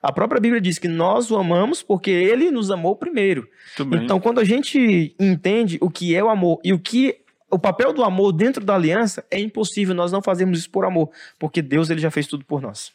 A própria Bíblia diz que nós o amamos porque ele nos amou primeiro. Então, quando a gente entende o que é o amor e o que o papel do amor dentro da aliança, é impossível nós não fazermos isso por amor, porque Deus ele já fez tudo por nós.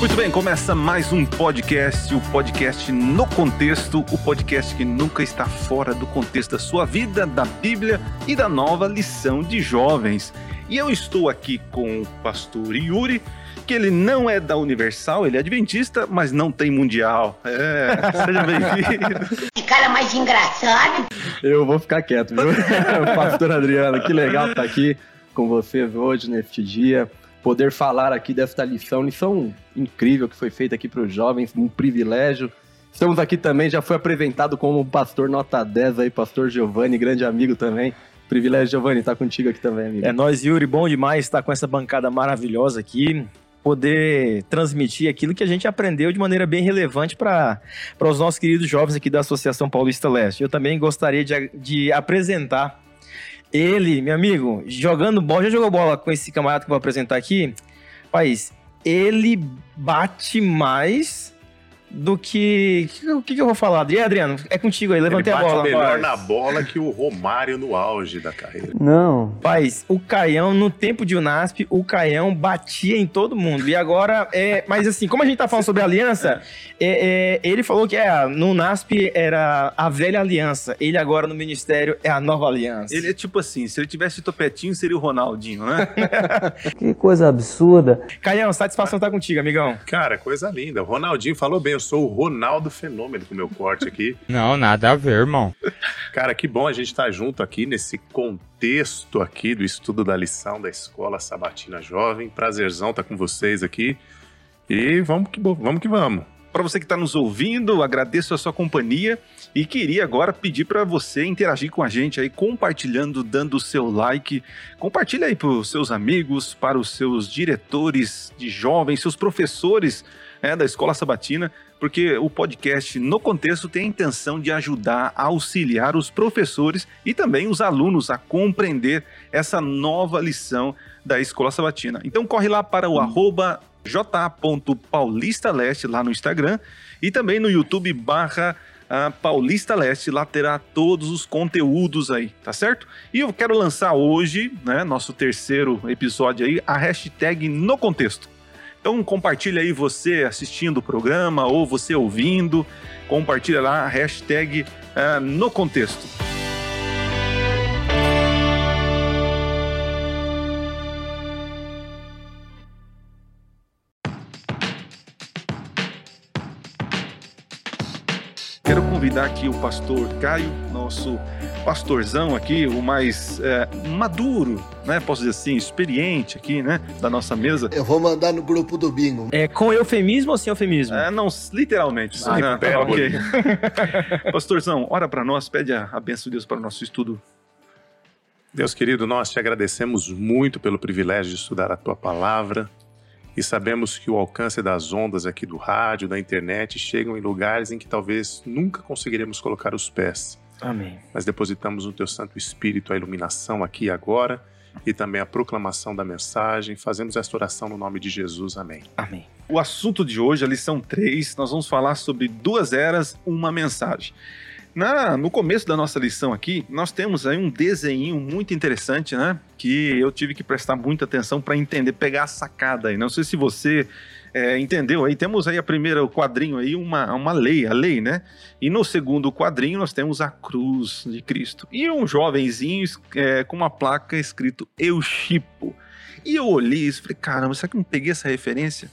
Muito bem, começa mais um podcast, o podcast no contexto, o podcast que nunca está fora do contexto da sua vida, da Bíblia e da nova lição de jovens. E eu estou aqui com o pastor Yuri, que ele não é da Universal, ele é adventista, mas não tem mundial. É, seja bem-vindo. Que cara mais engraçado. Eu vou ficar quieto, viu? pastor Adriano, que legal estar aqui com vocês hoje, neste dia poder falar aqui desta lição, lição incrível que foi feita aqui para os jovens, um privilégio. Estamos aqui também, já foi apresentado como pastor nota 10 aí, pastor Giovanni, grande amigo também. Privilégio, Giovanni, estar tá contigo aqui também, amigo. É nós, Yuri, bom demais estar com essa bancada maravilhosa aqui, poder transmitir aquilo que a gente aprendeu de maneira bem relevante para os nossos queridos jovens aqui da Associação Paulista Leste. Eu também gostaria de, de apresentar ele, meu amigo, jogando bola, já jogou bola com esse camarada que eu vou apresentar aqui? País, ele bate mais do que. O que, que, eu vou falar? Adriano, é contigo aí, levantei a bola. melhor na bola que o Romário no auge da carreira. Não. Paz, o Caião, no tempo de Unasp, o Caião batia em todo mundo. E agora, é. Mas assim, como a gente tá falando sobre aliança, é, é, ele falou que é, no Unasp era a velha aliança. Ele agora no ministério é a nova aliança. Ele é tipo assim: se ele tivesse topetinho, seria o Ronaldinho, né? que coisa absurda. Caião, satisfação estar tá contigo, amigão. Cara, coisa linda. O Ronaldinho falou bem, eu sou o Ronaldo Fenômeno com o meu corte aqui. Não, nada a ver, irmão. Cara, que bom a gente estar tá junto aqui nesse contexto aqui do estudo da lição da Escola Sabatina Jovem. Prazerzão estar tá com vocês aqui. E vamos que vamos. Que vamos. Para você que está nos ouvindo, agradeço a sua companhia e queria agora pedir para você interagir com a gente aí, compartilhando, dando o seu like. Compartilha aí para os seus amigos, para os seus diretores de jovens, seus professores é, da Escola Sabatina, porque o podcast, no contexto, tem a intenção de ajudar a auxiliar os professores e também os alunos a compreender essa nova lição da Escola Sabatina. Então corre lá para o hum. arroba j.paulistaleste lá no Instagram e também no YouTube barra uh, Paulista Leste, lá terá todos os conteúdos aí, tá certo? E eu quero lançar hoje, né, nosso terceiro episódio aí, a hashtag no contexto. Então compartilha aí você assistindo o programa ou você ouvindo, compartilha lá a hashtag uh, no contexto. Quero convidar aqui o pastor Caio, nosso pastorzão aqui, o mais é, maduro, né? Posso dizer assim, experiente aqui, né? Da nossa mesa. Eu vou mandar no grupo do bingo. É com eufemismo ou sem eufemismo? É, não, literalmente. Ah, né? tá, okay. Pastorzão, ora para nós, pede a, a benção de Deus para o nosso estudo. Deus querido, nós te agradecemos muito pelo privilégio de estudar a tua palavra e sabemos que o alcance das ondas aqui do rádio, da internet, chegam em lugares em que talvez nunca conseguiremos colocar os pés. Amém. Mas depositamos no teu Santo Espírito a iluminação aqui e agora e também a proclamação da mensagem. Fazemos esta oração no nome de Jesus. Amém. Amém. O assunto de hoje, a lição 3, nós vamos falar sobre duas eras, uma mensagem. Na, no começo da nossa lição aqui, nós temos aí um desenho muito interessante, né? Que eu tive que prestar muita atenção para entender, pegar a sacada aí. Não sei se você é, entendeu aí. Temos aí a primeira, o quadrinho aí, uma, uma lei, a lei, né? E no segundo quadrinho nós temos a cruz de Cristo. E um jovenzinho é, com uma placa escrito Eu Chipo. E eu olhei e falei, caramba, será que eu não peguei essa referência?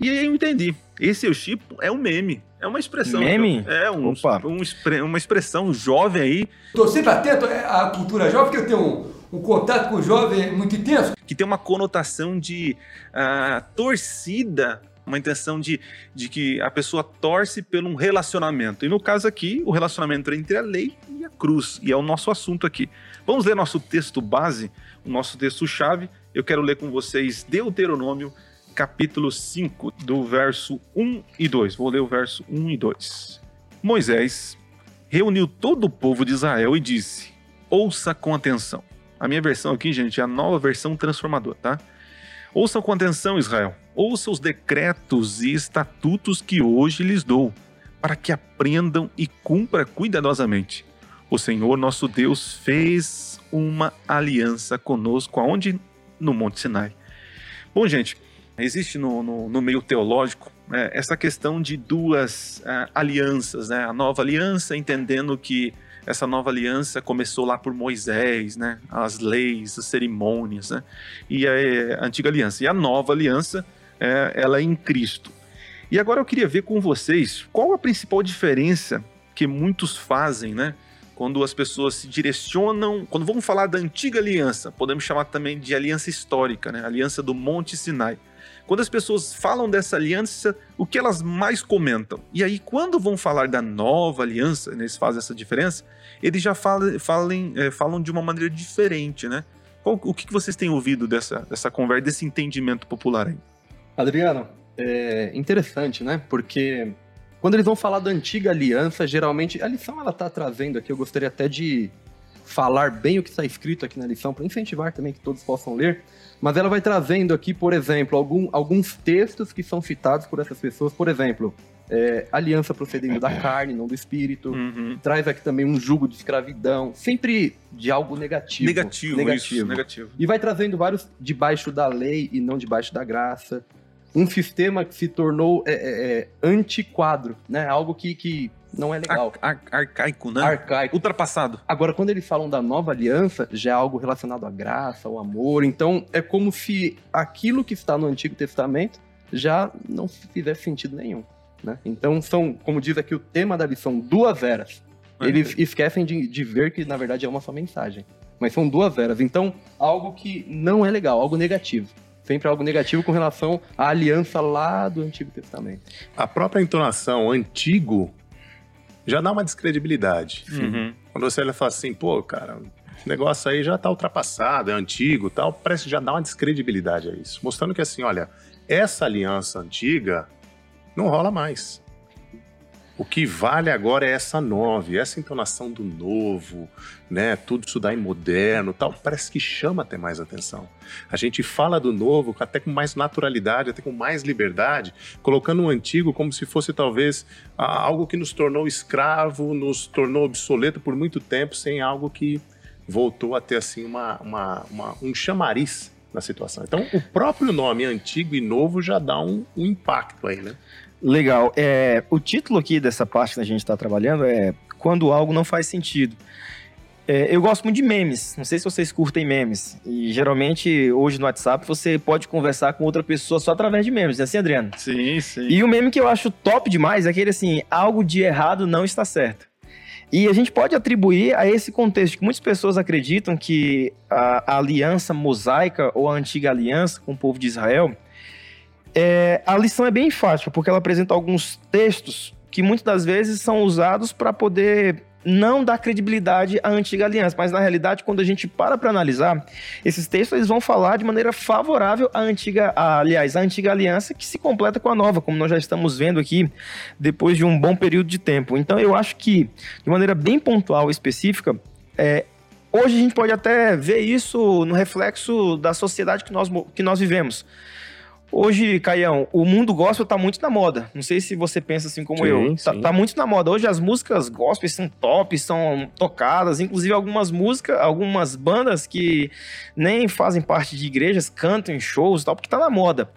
E aí eu entendi. Esse Eu Chipo é um meme. É uma expressão. Meme? É, um, um, uma expressão jovem aí. Tô sempre atento à cultura jovem, porque eu tenho um, um contato com o jovem muito intenso. Que tem uma conotação de uh, torcida, uma intenção de, de que a pessoa torce pelo um relacionamento. E no caso aqui, o relacionamento entre a lei e a cruz. E é o nosso assunto aqui. Vamos ler nosso texto base, o nosso texto-chave. Eu quero ler com vocês Deuteronômio capítulo 5, do verso 1 e 2. Vou ler o verso 1 e 2. Moisés reuniu todo o povo de Israel e disse: Ouça com atenção. A minha versão aqui, gente, é a nova versão transformadora, tá? Ouça com atenção, Israel. Ouça os decretos e estatutos que hoje lhes dou, para que aprendam e cumpra cuidadosamente. O Senhor nosso Deus fez uma aliança conosco, aonde? No Monte Sinai. Bom, gente, existe no, no, no meio teológico é, essa questão de duas é, alianças, né? A nova aliança, entendendo que essa nova aliança começou lá por Moisés, né? As leis, as cerimônias, né? E a, a antiga aliança. E a nova aliança, é, ela é em Cristo. E agora eu queria ver com vocês qual a principal diferença que muitos fazem, né? Quando as pessoas se direcionam, quando vamos falar da antiga aliança, podemos chamar também de aliança histórica, né? Aliança do Monte Sinai. Quando as pessoas falam dessa aliança, o que elas mais comentam? E aí, quando vão falar da nova aliança, eles fazem essa diferença, eles já falam, falam, é, falam de uma maneira diferente, né? Qual, o que vocês têm ouvido dessa, dessa conversa, desse entendimento popular aí? Adriano, é interessante, né? Porque quando eles vão falar da antiga aliança, geralmente a lição ela tá trazendo aqui, eu gostaria até de falar bem o que está escrito aqui na lição para incentivar também que todos possam ler. Mas ela vai trazendo aqui, por exemplo, algum, alguns textos que são citados por essas pessoas. Por exemplo, é, aliança procedendo da carne, não do espírito. Uhum. Traz aqui também um jugo de escravidão, sempre de algo negativo. Negativo, negativo. Isso, negativo. E vai trazendo vários debaixo da lei e não debaixo da graça. Um sistema que se tornou é, é, é antiquadro, né? Algo que, que não é legal. Ar, ar, arcaico, né? Arcaico. Ultrapassado. Agora, quando eles falam da nova aliança, já é algo relacionado à graça, ao amor. Então, é como se aquilo que está no Antigo Testamento já não fizesse sentido nenhum. Né? Então, são, como diz aqui o tema da lição, duas eras. Eles esquecem de, de ver que, na verdade, é uma só mensagem. Mas são duas eras. Então, algo que não é legal, algo negativo sempre algo negativo com relação à aliança lá do Antigo Testamento. A própria entonação antigo já dá uma descredibilidade. Uhum. Quando você olha e fala assim, pô, cara, esse negócio aí já tá ultrapassado, é antigo tal, parece que já dá uma descredibilidade a isso. Mostrando que assim, olha, essa aliança antiga não rola mais. O que vale agora é essa nova, essa entonação do novo, né? Tudo isso daí moderno, tal, parece que chama até mais atenção. A gente fala do novo até com mais naturalidade, até com mais liberdade, colocando o antigo como se fosse talvez algo que nos tornou escravo, nos tornou obsoleto por muito tempo, sem algo que voltou a ter assim uma, uma, uma um chamariz na situação. Então, o próprio nome antigo e novo já dá um, um impacto aí, né? Legal. É, o título aqui dessa parte que a gente está trabalhando é Quando Algo Não Faz Sentido. É, eu gosto muito de memes. Não sei se vocês curtem memes. E geralmente, hoje no WhatsApp, você pode conversar com outra pessoa só através de memes. É assim, Adriano? Sim, sim. E o meme que eu acho top demais é aquele assim: algo de errado não está certo. E a gente pode atribuir a esse contexto que muitas pessoas acreditam que a, a aliança mosaica ou a antiga aliança com o povo de Israel é, a lição é bem fácil, porque ela apresenta alguns textos que muitas das vezes são usados para poder não dar credibilidade à antiga aliança, mas na realidade, quando a gente para para analisar, esses textos eles vão falar de maneira favorável à antiga, à, aliás, à antiga aliança que se completa com a nova, como nós já estamos vendo aqui depois de um bom período de tempo. Então, eu acho que de maneira bem pontual e específica, é, hoje a gente pode até ver isso no reflexo da sociedade que nós, que nós vivemos. Hoje, Caião, o mundo gospel tá muito na moda. Não sei se você pensa assim como sim, eu. Tá, tá, muito na moda. Hoje as músicas gospel são top, são tocadas. Inclusive algumas músicas, algumas bandas que nem fazem parte de igrejas cantam em shows e tal, porque tá na moda.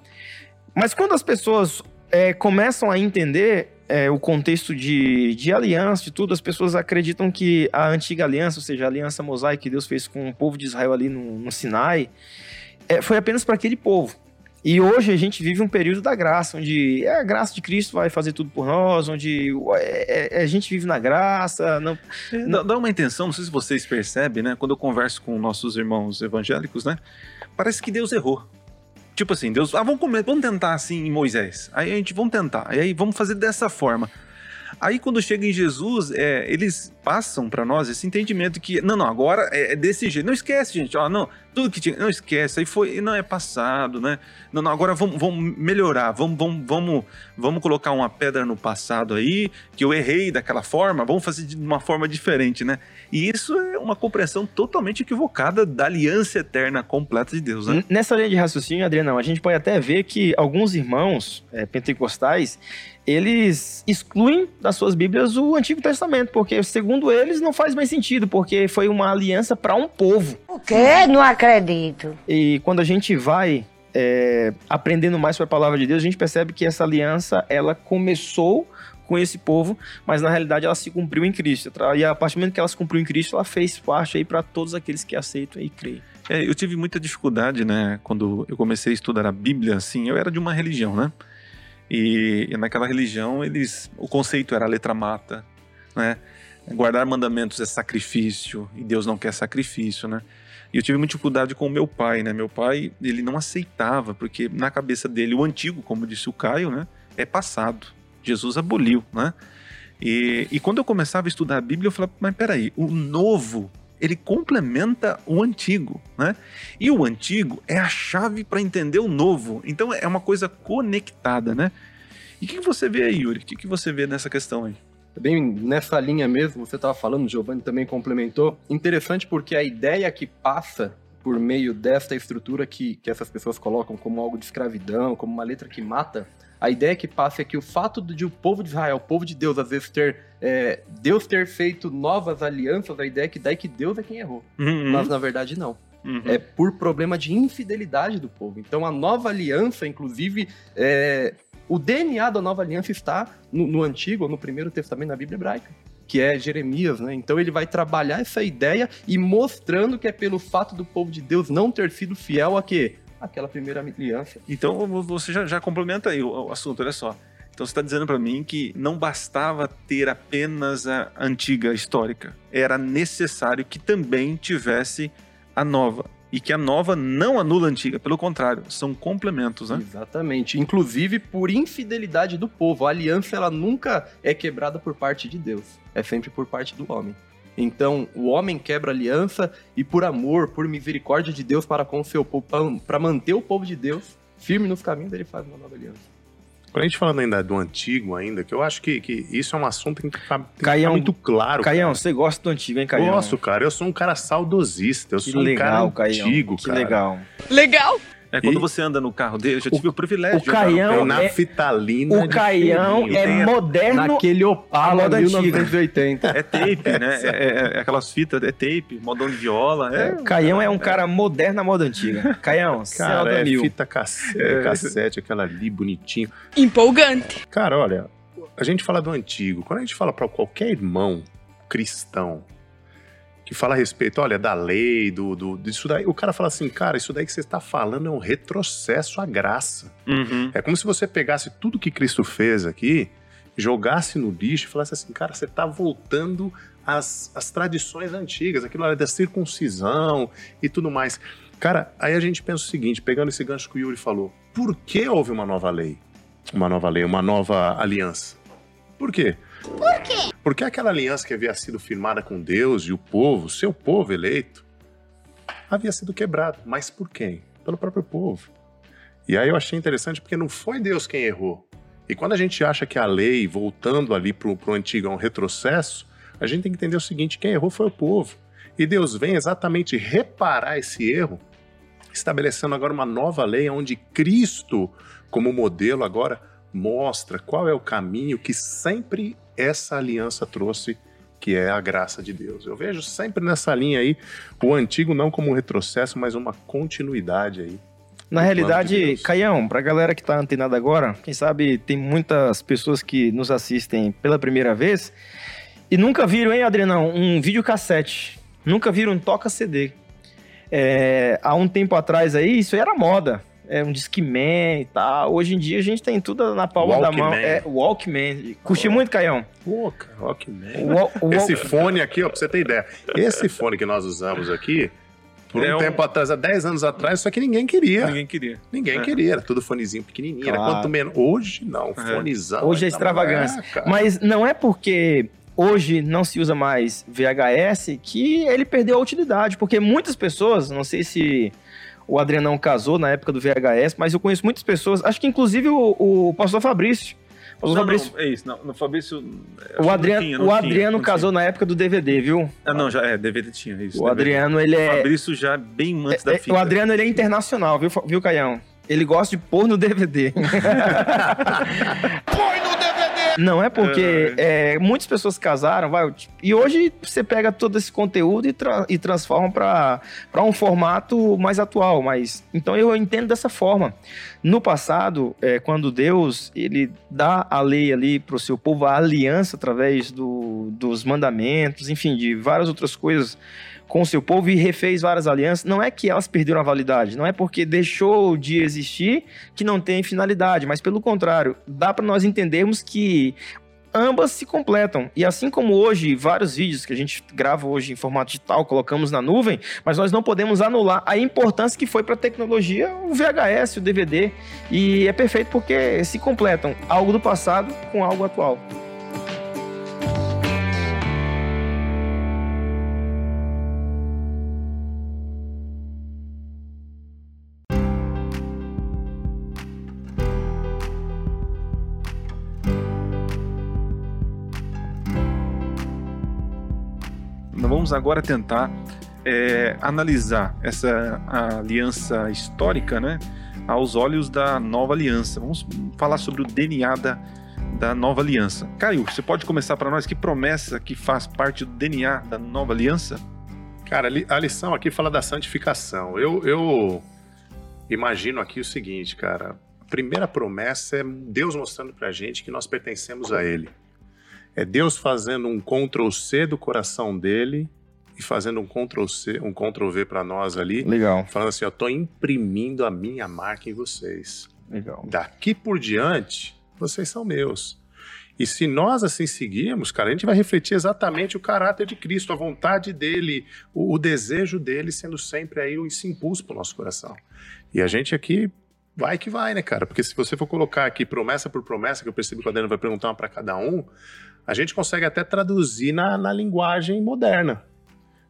Mas quando as pessoas é, começam a entender é, o contexto de, de aliança, de tudo, as pessoas acreditam que a antiga aliança, ou seja, a aliança mosaica que Deus fez com o povo de Israel ali no, no Sinai, é, foi apenas para aquele povo. E hoje a gente vive um período da graça, onde é a graça de Cristo vai fazer tudo por nós, onde é, é, a gente vive na graça. Não, não... Dá uma intenção, não sei se vocês percebem, né? Quando eu converso com nossos irmãos evangélicos, né? Parece que Deus errou. Tipo assim, Deus, ah, vamos, comer, vamos tentar assim em Moisés. Aí a gente, vamos tentar. Aí vamos fazer dessa forma. Aí quando chega em Jesus, é, eles passam para nós esse entendimento que, não, não, agora é, é desse jeito. Não esquece, gente, ó, não, tudo que tinha, não esquece, aí foi, não é passado, né? Não, não, agora vamos, vamos melhorar, vamos, vamos, vamos, vamos colocar uma pedra no passado aí, que eu errei daquela forma, vamos fazer de uma forma diferente, né? E isso é uma compreensão totalmente equivocada da aliança eterna completa de Deus, né? Nessa linha de raciocínio, Adriano, a gente pode até ver que alguns irmãos é, pentecostais, eles excluem das suas Bíblias o Antigo Testamento, porque segundo eles não faz mais sentido, porque foi uma aliança para um povo. O quê? Não acredito. E quando a gente vai é, aprendendo mais sobre a palavra de Deus, a gente percebe que essa aliança, ela começou com esse povo, mas na realidade ela se cumpriu em Cristo. E a partir do momento que ela se cumpriu em Cristo, ela fez parte aí para todos aqueles que aceitam e creem. É, eu tive muita dificuldade, né, quando eu comecei a estudar a Bíblia, assim, eu era de uma religião, né? E, e naquela religião, eles, o conceito era a letra mata, né? Guardar mandamentos é sacrifício e Deus não quer sacrifício, né? E eu tive muita dificuldade com o meu pai, né? Meu pai, ele não aceitava, porque na cabeça dele, o antigo, como disse o Caio, né? É passado. Jesus aboliu, né? E, e quando eu começava a estudar a Bíblia, eu falava, mas peraí, o novo, ele complementa o antigo, né? E o antigo é a chave para entender o novo. Então é uma coisa conectada, né? E o que, que você vê aí, Yuri? O que, que você vê nessa questão aí? Bem nessa linha mesmo, você estava falando, Giovanni também complementou. Interessante porque a ideia que passa por meio desta estrutura que, que essas pessoas colocam como algo de escravidão, como uma letra que mata, a ideia que passa é que o fato de o povo de Israel, o povo de Deus, às vezes ter é, Deus ter feito novas alianças, a ideia que dá é que Deus é quem errou. Uhum, Mas na verdade não. uhum. É por problema de infidelidade do povo. Então a nova aliança, inclusive, é, o DNA da nova aliança está no, no Antigo, ou no Primeiro Testamento, na Bíblia hebraica, que é Jeremias, né? Então ele vai trabalhar essa ideia e mostrando que é pelo fato do povo de Deus não ter sido fiel a quê? Aquela primeira aliança. Então você já, já complementa aí o, o assunto, olha só. Então você está dizendo para mim que não bastava ter apenas a antiga histórica, era necessário que também tivesse a nova. E que a nova não anula a antiga, pelo contrário, são complementos, né? Exatamente. Inclusive por infidelidade do povo. A aliança ela nunca é quebrada por parte de Deus. É sempre por parte do homem. Então, o homem quebra a aliança e por amor, por misericórdia de Deus para com o seu povo, para manter o povo de Deus firme nos caminhos, ele faz uma nova aliança. Quando a gente falando ainda do antigo ainda, que eu acho que, que isso é um assunto que tem que ficar, tem que ficar Caião, muito claro. Caião, cara. você gosta do antigo, hein, Caião? Gosto, cara. Eu sou um cara saudosista. Eu Que sou um legal, cara Caião. antigo, que cara. legal. Legal. É quando E- você anda no carro dele, eu já tive o, privilégio o de andar no Caião carro É fitalina O de Caião é moderno. Naquele Opala moda antiga. 1980. É tape, né? É, é- é aquelas fitas, é tape, modão de viola. É, Caião é um cara moderno na moda antiga. Caião, é Cara, da é mil. fita cassete, cassete, aquela ali bonitinho. Empolgante. Cara, olha, a gente fala do antigo. Quando a gente fala para qualquer irmão cristão que fala a respeito, olha, da lei, do, do disso daí, o cara fala assim, cara, isso daí que você está falando é um retrocesso à graça. Uhum. É como se você pegasse tudo que Cristo fez aqui, jogasse no lixo e falasse assim, cara, você está voltando às, às tradições antigas, aquilo lá da circuncisão e tudo mais. Cara, aí a gente pensa o seguinte, pegando esse gancho que o Yuri falou, por que houve uma nova lei? Uma nova lei, uma nova aliança. Por quê? Por quê? Porque aquela aliança que havia sido firmada com Deus e o povo, seu povo eleito, havia sido quebrada. Mas por quem? Pelo próprio povo. E aí eu achei interessante porque não foi Deus quem errou. E quando a gente acha que a lei, voltando ali para o antigo, é um retrocesso, a gente tem que entender o seguinte: quem errou foi o povo. E Deus vem exatamente reparar esse erro, estabelecendo agora uma nova lei onde Cristo, como modelo, agora mostra qual é o caminho que sempre essa aliança trouxe, que é a graça de Deus. Eu vejo sempre nessa linha aí o antigo não como um retrocesso, mas uma continuidade aí. Na realidade, de. Caião, pra galera que tá antenada agora, quem sabe tem muitas pessoas que nos assistem pela primeira vez e nunca viram, hein, Adrianão, um videocassete. Nunca viram um toca-CD. É, há um tempo atrás aí, isso era moda. É um Discman e tal. Hoje em dia a gente tem tudo na palma da mão. Walkman. É Walkman. Curti muito, Caião. Pô, cara, Walkman. O, Wal- o Esse Walk- fone aqui, ó, pra você ter ideia. Esse fone que nós usamos aqui, por um, É um- tempo atrás, há 10 anos atrás, só que ninguém queria. Ninguém, Ninguém queria. queria, era tudo fonezinho pequenininho. Era Claro. quanto menos. Hoje não, fonezão. Hoje é extravagância. É. Mas não é porque hoje não se usa mais VHS, que ele perdeu a utilidade, porque muitas pessoas, não sei se o Adrianão casou na época do VHS, mas eu conheço muitas pessoas, acho que inclusive o, o pastor Fabrício. O pastor Não, Fabrício, não, é isso, não, no Fabrício... o Adriano, tinha, o tinha, Adriano não casou tinha. na época do DVD, viu? Ah, não, já é, DVD tinha, é isso. O DVD. Adriano, ele O é. Fabrício já bem antes da é- fita. o Adriano, ele é internacional, viu, viu, Caião? Ele gosta de pôr no DVD. Não é porque é, muitas pessoas casaram, vai, e hoje você pega todo esse conteúdo e, tra- e transforma para um formato mais atual. Mas então eu entendo dessa forma. No passado, é, quando Deus ele dá a lei ali para o seu povo, a aliança através do, dos mandamentos, enfim, de várias outras coisas com o seu povo e refez várias alianças, não é que elas perderam a validade, não é porque deixou de existir que não tem finalidade, mas pelo contrário, dá para nós entendermos que ambas se completam. E assim como hoje, vários vídeos que a gente grava hoje em formato digital, colocamos na nuvem, mas nós não podemos anular a importância que foi para a tecnologia o VHS, o DVD, e é perfeito porque se completam algo do passado com algo atual. Vamos agora tentar é, analisar essa aliança histórica, né, aos olhos da nova aliança. Vamos falar sobre o DNA da, da nova aliança. Caio, você pode começar para nós que promessa que faz parte do DNA da nova aliança? Cara, a lição aqui fala da santificação. Eu, eu imagino aqui o seguinte, cara. A primeira promessa é Deus mostrando pra gente que nós pertencemos a Ele. É Deus fazendo um Ctrl C do coração dele e fazendo um Ctrl C, um Ctrl V pra nós ali, Legal, falando assim, eu tô imprimindo a minha marca em vocês. legal. Daqui por diante, vocês são meus. E se nós assim seguirmos, cara, a gente vai refletir exatamente o caráter de Cristo, a vontade dele, o, o desejo dele sendo sempre aí esse impulso pro nosso coração. E a gente aqui vai que vai, né, cara? Porque se você for colocar aqui promessa por promessa, que eu percebi que o Adriano vai perguntar uma para cada um, a gente consegue até traduzir na, na linguagem moderna.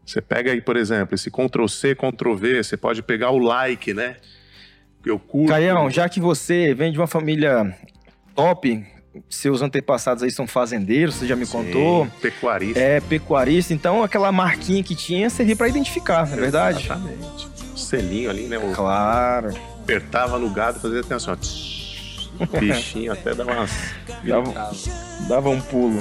Você pega aí, por exemplo, esse Ctrl C, Ctrl V, você pode pegar o like, né? Eu curto. Caião, já que você vem de uma família top, seus antepassados aí são fazendeiros, você já me Sim, contou. Pecuarista. É pecuarista, então aquela marquinha que tinha servia para identificar, não é verdade? Exatamente. O selinho ali, né? O Claro. apertava no gado fazia até assim, bichinho até dava umas. Dava, dava um pulo.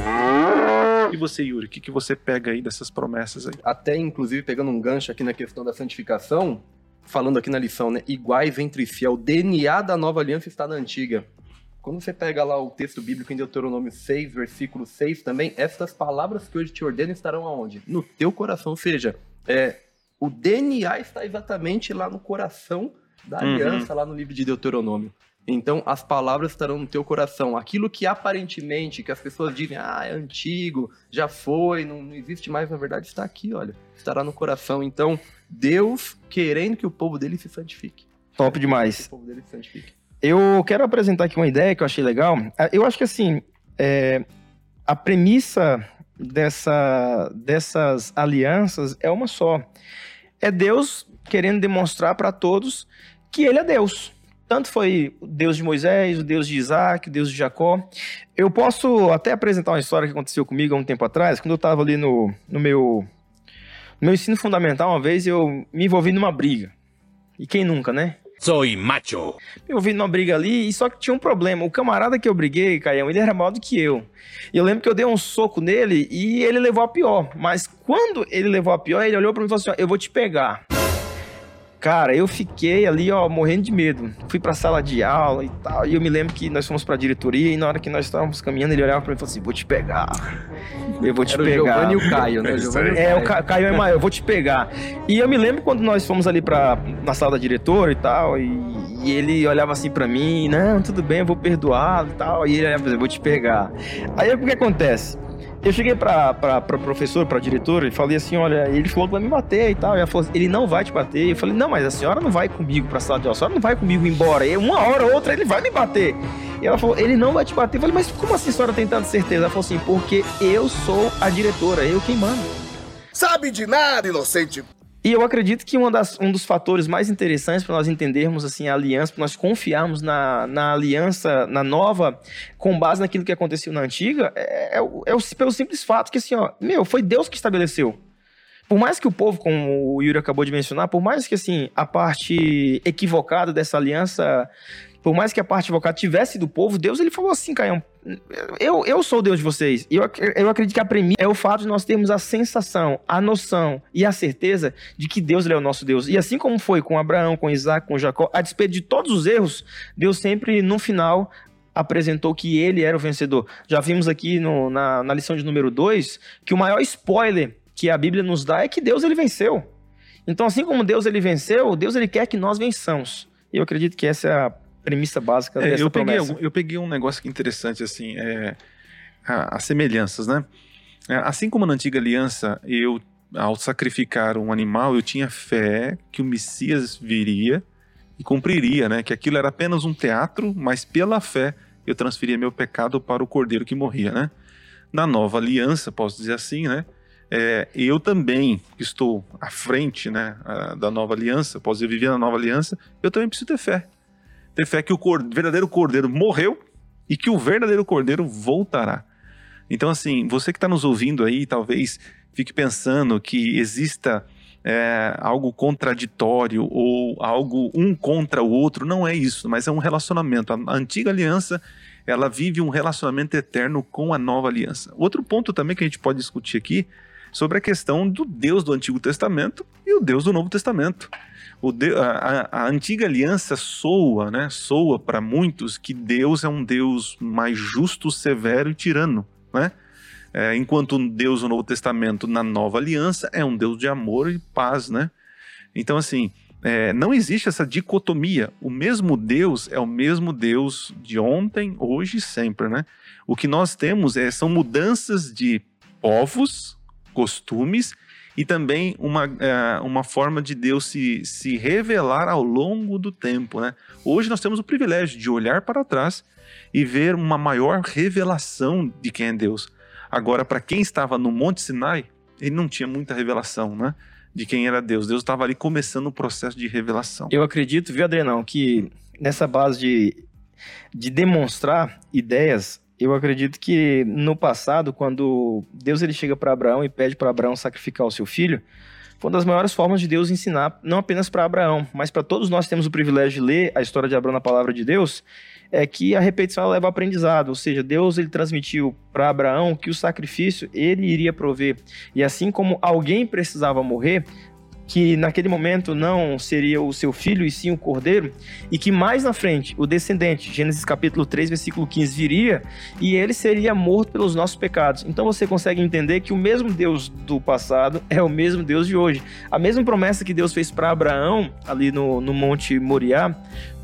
E você, Yuri, o que, que você pega aí dessas promessas aí? Até, inclusive, pegando um gancho aqui na questão da santificação, falando aqui na lição, né? Iguais entre si. É o DNA da nova aliança está na antiga. Quando você pega lá o texto bíblico em Deuteronômio 6, versículo 6 também, essas palavras que hoje te ordeno estarão aonde? No teu coração. Ou seja, é, o DNA está exatamente lá no coração da Uhum. aliança, lá no livro de Deuteronômio. Então, as palavras estarão no teu coração. Aquilo que aparentemente, que as pessoas dizem, ah, é antigo, já foi, não, não existe mais, na verdade está aqui, olha. Estará no coração. Então, Deus querendo que o povo dele se santifique. Top Que demais. o povo dele se santifique. Eu quero apresentar aqui uma ideia que eu achei legal. Ah, Eu acho que assim, é, a premissa dessa, dessas alianças é uma só. É Deus querendo demonstrar para todos que Ele é Deus. Tanto foi o Deus de Moisés, o Deus de Isaac, o Deus de Jacó. Eu posso até apresentar uma história que aconteceu comigo há um tempo atrás, quando eu estava ali no, no meu, no meu ensino fundamental, uma vez eu me envolvi numa briga. E quem nunca, né? Soy macho. Eu vi numa briga ali, e só que tinha um problema. O camarada que eu briguei, Caião, ele era maior do que eu. E eu lembro que eu dei um soco nele e ele levou a pior. Mas quando ele levou a pior, ele olhou pra mim e falou assim: ó, Eu vou te pegar. Cara, eu fiquei ali, ó, morrendo de medo. Fui pra sala de aula e tal. E eu me lembro que nós fomos pra diretoria e na hora que nós estávamos caminhando, ele olhava pra mim e falou assim: Vou te pegar. Eu vou te Era o pegar. Giovanni e o Caio, né? É O. É, o Caio. Ca- Caio é maior, eu vou te pegar. E eu me lembro quando nós fomos ali pra, na sala da diretora e tal, e, e ele olhava assim pra mim, não, tudo bem, eu vou perdoá-lo e tal, e ele olhava assim, eu vou te pegar. Aí o que acontece? Eu cheguei pra, pra, pra professor, pra diretora, e falei assim, olha, ele falou que vai me bater e tal, e ela falou assim, ele não vai te bater. Eu falei, não, mas a senhora não vai comigo pra sala de aula, a senhora não vai comigo embora, e uma hora ou outra ele vai me bater. E ela falou, ele não vai te bater. Eu falei, mas como assim a senhora tem tanta certeza? Ela falou assim, porque eu sou a diretora, eu quem mando. Sabe de nada, inocente. E eu acredito que uma das, um dos fatores mais interessantes para nós entendermos assim a aliança, para nós confiarmos na, na aliança, na nova, com base naquilo que aconteceu na antiga, é, é, o- é o- pelo simples fato que assim, ó, meu, foi Deus que estabeleceu. Por mais que o povo, como o Yuri acabou de mencionar, por mais que assim a parte equivocada dessa aliança, por mais que a parte equivocada tivesse do povo, Deus ele falou assim, Caião, eu, eu sou o Deus de vocês. Eu, eu acredito que a premissa é o fato de nós termos a sensação, a noção e a certeza de que Deus é o nosso Deus. E assim como foi com Abraão, com Isaac, com Jacó, a despeito de todos os erros, Deus sempre, no final, apresentou que ele era o vencedor. Já vimos aqui no- na, na lição de número 2 que o maior spoiler que a Bíblia nos dá é que Deus ele venceu. Então, assim como Deus ele venceu, Deus ele quer que nós vençamos. Eu acredito que essa é a premissa básica É, dessa eu, peguei, promessa. eu peguei um negócio é interessante, assim, é, as semelhanças, né? É, assim como na antiga aliança, eu, ao sacrificar um animal, eu tinha fé que o Messias viria e cumpriria, né? Que aquilo era apenas um teatro, mas pela fé eu transferia meu pecado para o cordeiro que morria, né? Na nova aliança, posso dizer assim, né? É, eu também estou à frente, né, da nova aliança, posso dizer, viver na nova aliança, eu também preciso ter fé ter fé que o verdadeiro cordeiro morreu e que o verdadeiro cordeiro voltará. Então, assim, você que está nos ouvindo aí, talvez fique pensando que exista é, algo contraditório ou algo um contra o outro. Não é isso, mas é um relacionamento. A antiga aliança, ela vive um relacionamento eterno com a nova aliança. Outro ponto também que a gente pode discutir aqui sobre a questão do Deus do Antigo Testamento e o Deus do Novo Testamento o de- a, a- antiga aliança soa, né? Soa para muitos que Deus é um Deus mais justo, severo e tirano, né? É, enquanto o Deus do Novo Testamento na Nova Aliança é um Deus de amor e paz, né? Então assim, é, não existe essa dicotomia. O mesmo Deus é o mesmo Deus de ontem, hoje e sempre, né? O que nós temos é, são mudanças de povos, costumes e também uma, eh, uma forma de Deus se, se revelar ao longo do tempo. Né? Hoje nós temos o privilégio de olhar para trás e ver uma maior revelação de quem é Deus. Agora, para quem estava no Monte Sinai, ele não tinha muita revelação né? de quem era Deus. Deus estava ali começando o processo de revelação. Eu acredito, viu, Adrianão, que nessa base de, de demonstrar ideias, eu acredito que no passado, quando Deus ele chega para Abraão e pede para Abraão sacrificar o seu filho, foi uma das maiores formas de Deus ensinar, não apenas para Abraão, mas para todos nós que temos o privilégio de ler a história de Abraão na palavra de Deus, é que a repetição leva ao aprendizado, ou seja, Deus ele transmitiu para Abraão que o sacrifício ele iria prover. E assim como alguém precisava morrer, que naquele momento não seria o seu filho e sim o cordeiro, e que mais na frente o descendente, Gênesis capítulo 3, versículo 15, viria e ele seria morto pelos nossos pecados. Então você consegue entender que o mesmo Deus do passado é o mesmo Deus de hoje. A mesma promessa que Deus fez para Abraão ali no, no Monte Moriá,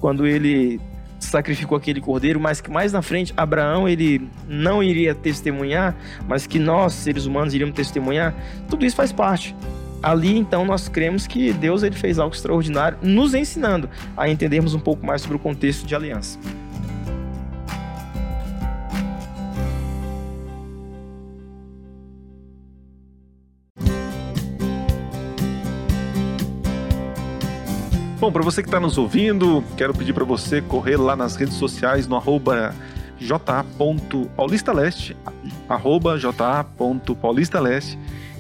quando ele sacrificou aquele cordeiro, mas que mais na frente Abraão ele não iria testemunhar, mas que nós seres humanos iríamos testemunhar. Tudo isso faz parte ali então nós cremos que Deus ele fez algo extraordinário, nos ensinando a entendermos um pouco mais sobre o contexto de aliança. Bom, para você que está nos ouvindo, quero pedir para você correr lá nas redes sociais no arroba ja.paulistaleste, arroba ja.paulistaleste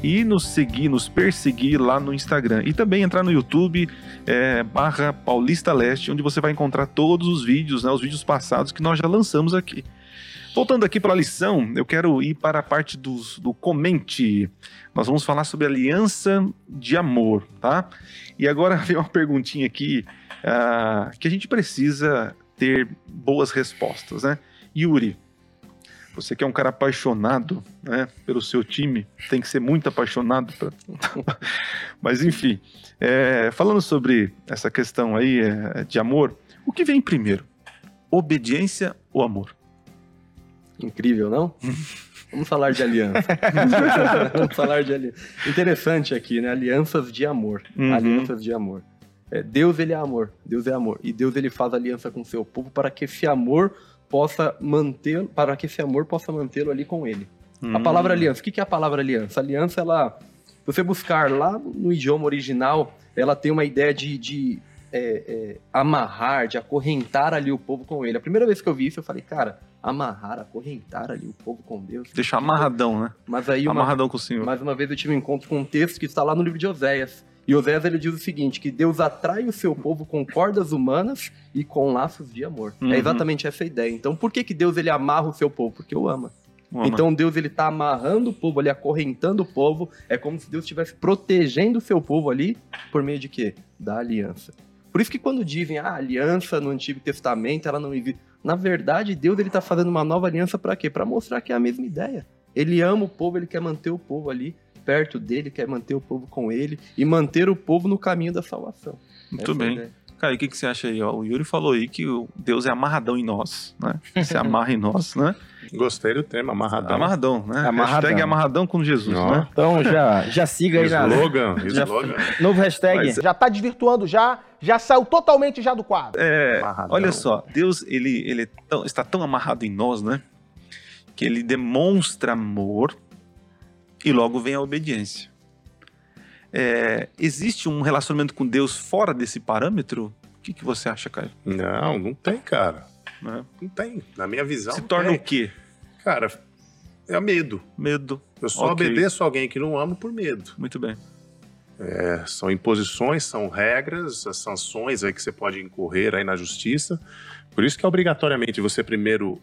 e nos seguir, nos perseguir lá no Instagram. E também entrar no YouTube, é, barra Paulista Leste, onde você vai encontrar todos os vídeos, né, os vídeos passados que nós já lançamos aqui. Voltando aqui para a lição, eu quero ir para a parte dos, do comente. Nós vamos falar sobre aliança de amor, tá? E agora vem uma perguntinha aqui uh, que a gente precisa ter boas respostas, né? Yuri, você que é um cara apaixonado né, pelo seu time, tem que ser muito apaixonado. Pra... Mas enfim, é, falando sobre essa questão aí é, de amor, o que vem primeiro? Obediência ou amor? Incrível, não? Vamos falar de aliança. Vamos falar de aliança. Interessante aqui, né? Alianças de amor. Uhum. Alianças de amor. É, Deus, ele é amor. Deus é amor. E Deus, ele faz aliança com o seu povo para que esse amor possa manter, para que esse amor possa mantê-lo ali com ele. A Hum. palavra aliança, o que é a palavra aliança? Aliança, ela, se você buscar lá no idioma original, ela tem uma ideia de, de é, é, amarrar, de acorrentar ali o povo com ele. A primeira vez que eu vi isso, eu falei, cara, amarrar, acorrentar ali o povo com Deus. Deixar amarradão, né? Mas aí uma, Amarradão com o Senhor. mais uma vez eu tive um encontro com um texto que está lá no livro de Oséias. E Oséias ele diz o seguinte, que Deus atrai o seu povo com cordas humanas e com laços de amor. Uhum. É exatamente essa a ideia. Então por que, que Deus ele amarra o seu povo? Porque o ama. Então Deus ele tá amarrando o povo ali, acorrentando o povo. É como se Deus estivesse protegendo o seu povo ali por meio de quê? Da aliança. Por isso que quando dizem ah, a aliança no Antigo Testamento, ela não existe. Na verdade, Deus ele tá fazendo uma nova aliança para quê? Para mostrar que é a mesma ideia. Ele ama o povo, ele quer manter o povo ali perto dele, quer manter o povo com ele e manter o povo no caminho da salvação. Muito Essa é bem. ideia. Cara, e o que, que você acha aí? ó? O Yuri falou aí que o Deus é amarradão em nós, né? Se amarra em nós, né? Gostei do termo, amarradão. Amarradão, né? Amarradão. Hashtag amarradão com Jesus, Ó. né? Então já, já siga aí na. Slogan, Já- slogan. Novo hashtag. Mas- Já tá desvirtuando já, já saiu totalmente já do quadro. É, Amarradão. olha só, Deus ele, ele é tão- está tão amarrado em nós, né? Que ele demonstra amor e logo vem a obediência. É, existe um relacionamento com Deus fora desse parâmetro? O que, que você acha, Caio? Não, não tem, cara. Né? Não tem. Na minha visão. Se torna tem. o quê? Cara, é medo. Medo. Eu só Ok. obedeço alguém que não amo por medo. Muito bem. É, são imposições, são regras, as sanções aí que você pode incorrer aí na justiça. Por isso que obrigatoriamente você primeiro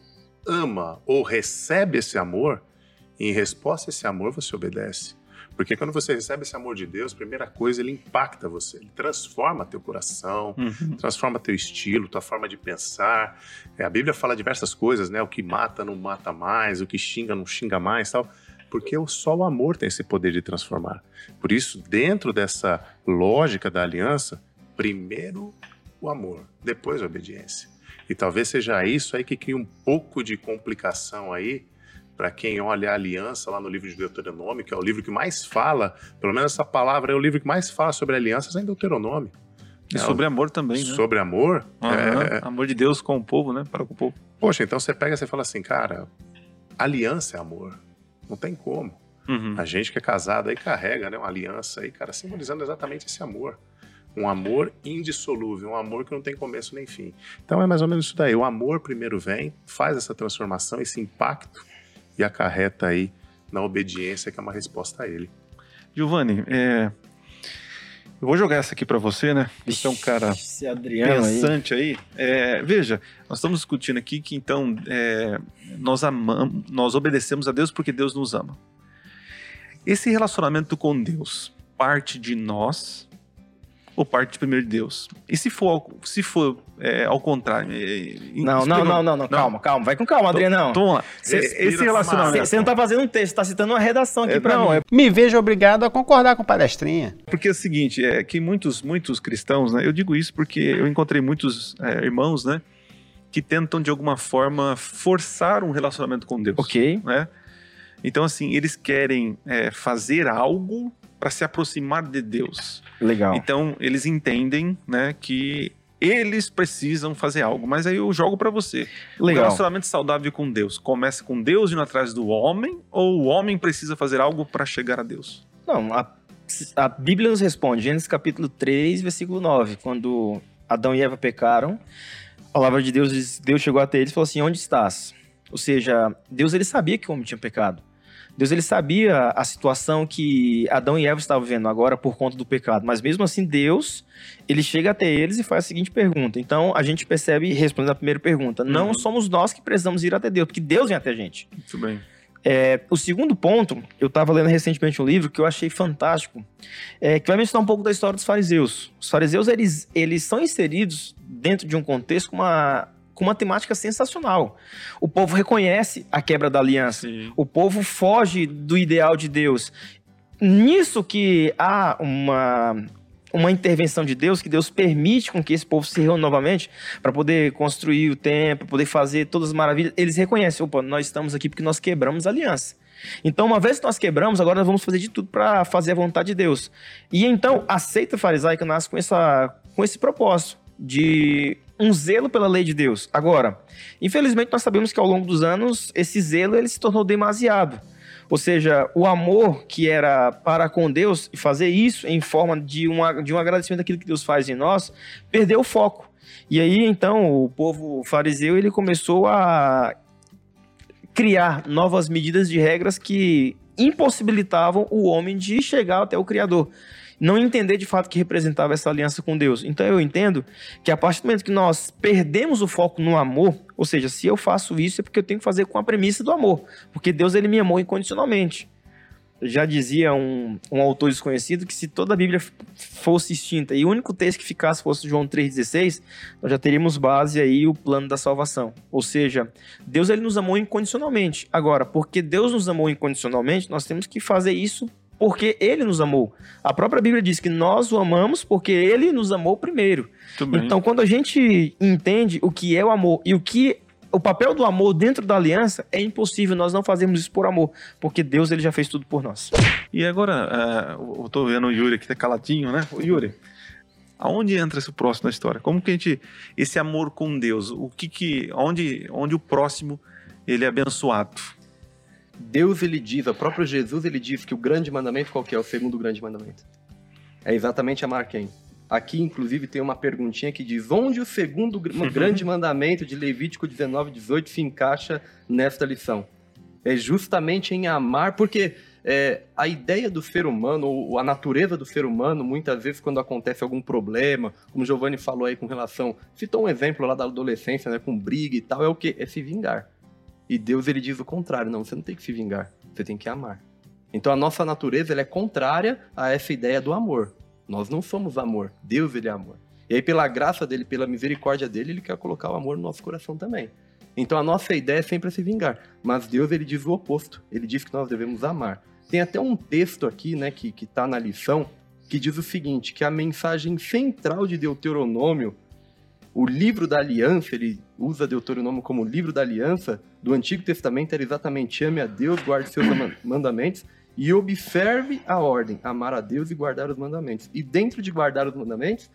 ama ou recebe esse amor, e em resposta a esse amor você obedece. Porque quando você recebe esse amor de Deus, primeira coisa, ele impacta você, ele transforma teu coração, Uhum. transforma teu estilo, tua forma de pensar. É, a Bíblia fala diversas coisas, né? O que mata não mata mais, o que xinga não xinga mais, tal. Porque só o amor tem esse poder de transformar. Por isso, dentro dessa lógica da aliança, primeiro o amor, depois a obediência. E talvez seja isso aí que cria um pouco de complicação aí para quem olha a aliança lá no livro de Deuteronômio, que é o livro que mais fala, pelo menos essa palavra é o livro que mais fala sobre alianças em Deuteronômio. E É, sobre amor também, né? Sobre amor, Aham. é, Amor de Deus com o povo, né? Para com o povo. Poxa, então você pega e você fala assim, cara, aliança é amor. Não tem como. Uhum. A gente que é casado aí carrega, né, uma aliança aí, cara, simbolizando exatamente esse amor. Um amor indissolúvel, um amor que não tem começo nem fim. Então é mais ou menos isso daí. O amor primeiro vem, faz essa transformação, esse impacto e acarreta aí na obediência, que é uma resposta a ele. Giovanni, é, eu vou jogar essa aqui para você, né? Você é um cara Esse Adriano aí. pensante aí. É, veja, nós estamos discutindo aqui que então é, nós amamos, nós obedecemos a Deus porque Deus nos ama. Esse relacionamento com Deus parte de nós ou parte primeiro de Deus? E se for, ao- se for é, ao contrário? é, Não, não, não, não, não, calma, calma. Vai com calma, Adriano. Então vamos lá. Cê- Esse relacionamento. Você não tá fazendo um texto, você tá citando uma redação aqui É, pra não, mim. é Me vejo obrigado a concordar com palestrinha. Porque é o seguinte, é que muitos, muitos cristãos, né? Eu digo isso porque eu encontrei muitos é, irmãos, né? Que tentam de alguma forma forçar um relacionamento com Deus. Ok. Né? Então, assim, eles querem é, fazer algo para se aproximar de Deus. Legal. Então, eles entendem, né, que eles precisam fazer algo. Mas aí eu jogo para você. O Legal. relacionamento saudável com Deus começa com Deus indo atrás do homem ou o homem precisa fazer algo para chegar a Deus? Não, a, a Bíblia nos responde, Gênesis capítulo 3, versículo 9, quando Adão e Eva pecaram, a palavra de Deus Deus chegou até eles e falou assim, onde estás? Ou seja, Deus ele sabia que o homem tinha pecado. Deus ele sabia a situação que Adão e Eva estavam vivendo agora por conta do pecado, mas mesmo assim Deus, ele chega até eles e faz a seguinte pergunta. Então a gente percebe, respondendo a primeira pergunta, não Uhum. somos nós que precisamos ir até Deus, porque Deus vem até a gente. Muito bem. É, o segundo ponto, eu estava lendo recentemente um livro que eu achei fantástico, é, que vai mencionar um pouco da história dos fariseus. Os fariseus, eles, eles são inseridos dentro de um contexto com uma, com uma temática sensacional. O povo reconhece a quebra da aliança. Sim. O povo foge do ideal de Deus. Nisso que há uma, uma intervenção de Deus, que Deus permite com que esse povo se reúna novamente para poder construir o templo, poder fazer todas as maravilhas. Eles reconhecem, opa, nós estamos aqui porque nós quebramos a aliança. Então, uma vez que nós quebramos, agora nós vamos fazer de tudo para fazer a vontade de Deus. E então, a seita farisaica nasce com, essa, com esse propósito de um zelo pela lei de Deus. Agora, infelizmente nós sabemos que ao longo dos anos esse zelo ele se tornou demasiado. Ou seja, o amor que era para com Deus e fazer isso em forma de, uma, de um agradecimento daquilo que Deus faz em nós, perdeu o foco. E aí, então, o povo fariseu ele começou a criar novas medidas de regras que impossibilitavam o homem de chegar até o Criador. Não entender de fato que representava essa aliança com Deus. Então eu entendo que a partir do momento que nós perdemos o foco no amor, ou seja, se eu faço isso é porque eu tenho que fazer com a premissa do amor, porque Deus ele me amou incondicionalmente. Já dizia um, um autor desconhecido que se toda a Bíblia fosse extinta e o único texto que ficasse fosse João 3,16, nós já teríamos base aí o plano da salvação. Ou seja, Deus ele nos amou incondicionalmente. Agora, porque Deus nos amou incondicionalmente, nós temos que fazer isso porque ele nos amou. A própria Bíblia diz que nós o amamos porque ele nos amou primeiro. Então, quando a gente entende o que é o amor e o que o papel do amor dentro da aliança, é impossível nós não fazermos isso por amor, porque Deus ele já fez tudo por nós. E agora, uh, eu tô vendo o Yuri aqui tá caladinho, né? O Yuri, aonde entra esse próximo na história? Como que a gente esse amor com Deus, o que que onde onde o próximo ele é abençoado? Deus ele diz, o próprio Jesus ele diz que o grande mandamento qual que é o segundo grande mandamento? É exatamente amar quem? Aqui, inclusive, tem uma perguntinha que diz: onde o segundo grande mandamento de Levítico 19, 18 se encaixa nesta lição? É justamente em amar, porque é, a ideia do ser humano, ou a natureza do ser humano, muitas vezes, quando acontece algum problema, como o Giovanni falou aí com relação. Citou um exemplo lá da adolescência, né, com briga e tal, é o que? É se vingar. E Deus ele diz o contrário: não, você não tem que se vingar, você tem que amar. Então a nossa natureza ela é contrária a essa ideia do amor. Nós não somos amor, Deus ele é amor. E aí pela graça dele, pela misericórdia dele, ele quer colocar o amor no nosso coração também. Então a nossa ideia é sempre se vingar, mas Deus ele diz o oposto. Ele diz que nós devemos amar. Tem até um texto aqui, né, que que tá na lição, que diz o seguinte, que a mensagem central de Deuteronômio, o livro da aliança, ele usa Deuteronômio como livro da aliança do Antigo Testamento, era exatamente ame a Deus, guarde seus mandamentos e observe a ordem, amar a Deus e guardar os mandamentos. E dentro de guardar os mandamentos,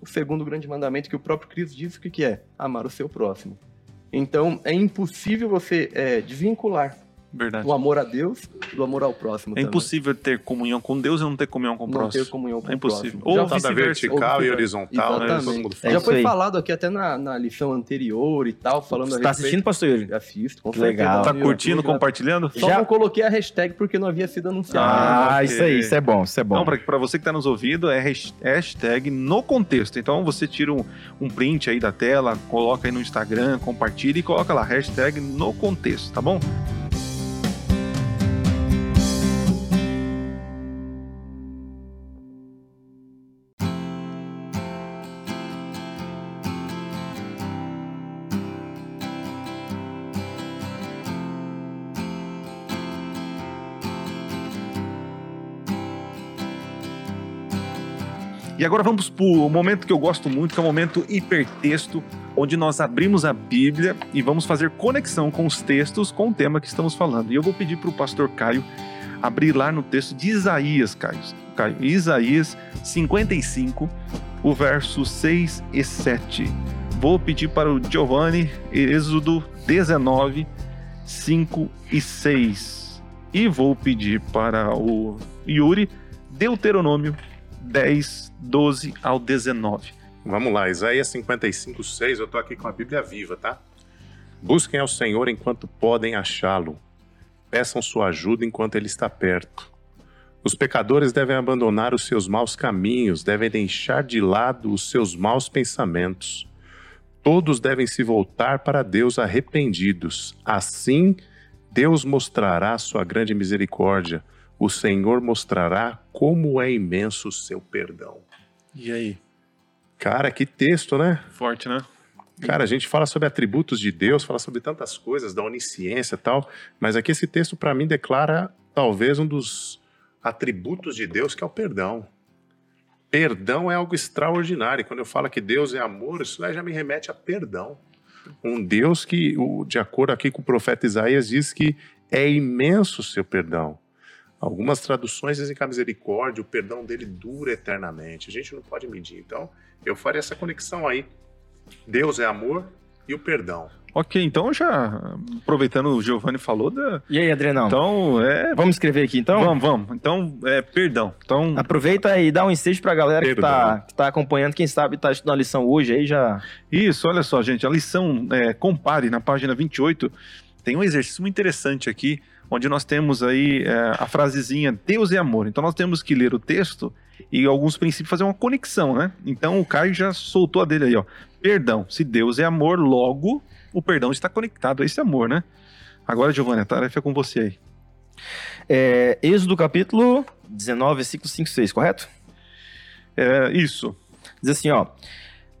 o segundo grande mandamento que o próprio Cristo diz o que é? Amar o seu próximo. Então, é impossível você é, desvincular Verdade. o amor a Deus do amor ao próximo. É também. impossível ter comunhão com Deus e não ter comunhão com o não próximo. ter comunhão com é o impossível. próximo. Ou Já- Nada vice-versa. vertical Ou e horizontal, né? Todo mundo É fala. Já foi falado aqui até na, na lição anterior e tal, falando Você tá respeito- assistindo, pastor Yuri? Assisto, com Que legal. certeza, Tá curtindo, YouTube, compartilhando? Só Já- não coloquei a hashtag porque não havia sido anunciado. Ah, ok. isso aí, isso é bom, isso é bom. Não, para você que está nos ouvindo, é hash- hashtag no contexto. Então você tira um, um print aí da tela, coloca aí no Instagram, compartilha e coloca lá, hashtag no contexto, tá bom? E agora vamos para o momento que eu gosto muito, que é o momento hipertexto, onde nós abrimos a Bíblia e vamos fazer conexão com os textos com o tema que estamos falando. E eu vou pedir para o pastor Caio abrir lá no texto de Isaías, Caio. Caio Isaías 55, o verso 6 e 7. Vou pedir para o Giovanni, Êxodo 19, 5 e 6. E vou pedir para o Yuri, Deuteronômio 10, 12 ao 19. Vamos lá, Isaías 55, 6. Eu tô aqui com a Bíblia viva, tá? Busquem ao Senhor enquanto podem achá-lo. Peçam sua ajuda enquanto ele está perto. Os pecadores devem abandonar os seus maus caminhos, devem deixar de lado os seus maus pensamentos. Todos devem se voltar para Deus arrependidos. Assim, Deus mostrará sua grande misericórdia. O Senhor mostrará como é imenso o seu perdão. E aí? Cara, que texto, né? Forte, né? Cara, a gente fala sobre atributos de Deus, fala sobre tantas coisas, da onisciência e tal, mas aqui esse texto para mim declara talvez um dos atributos de Deus que é o perdão. Perdão é algo extraordinário. Quando eu falo que Deus é amor, isso já me remete a perdão. Um Deus que, de acordo aqui com o profeta Isaías, diz que é imenso o seu perdão. Algumas traduções dizem que a misericórdia, o perdão dele dura eternamente. A gente não pode medir. Então, eu faria essa conexão aí Deus é amor e o perdão. Ok, então já aproveitando o Giovanni falou da. E aí, Adrianão? Então, é. Vamos escrever aqui então? Vamos, vamos. Então, é, perdão. Então, Aproveita e dá um ensejo pra galera que tá, que tá acompanhando, quem sabe tá estudando a lição hoje aí já. Isso, olha só, gente. A lição é, Compare, na página 28, tem um exercício muito interessante aqui, onde nós temos aí é, a frasezinha Deus é amor. Então nós temos que ler o texto e alguns princípios fazer uma conexão, né? Então o Caio já soltou a dele aí, ó. Perdão. Se Deus é amor, logo o perdão está conectado a esse amor, né? Agora, Giovanni, a tarefa é com você aí. É, Êxodo capítulo 19, versículo 5 6, correto? É, isso. Diz assim, ó.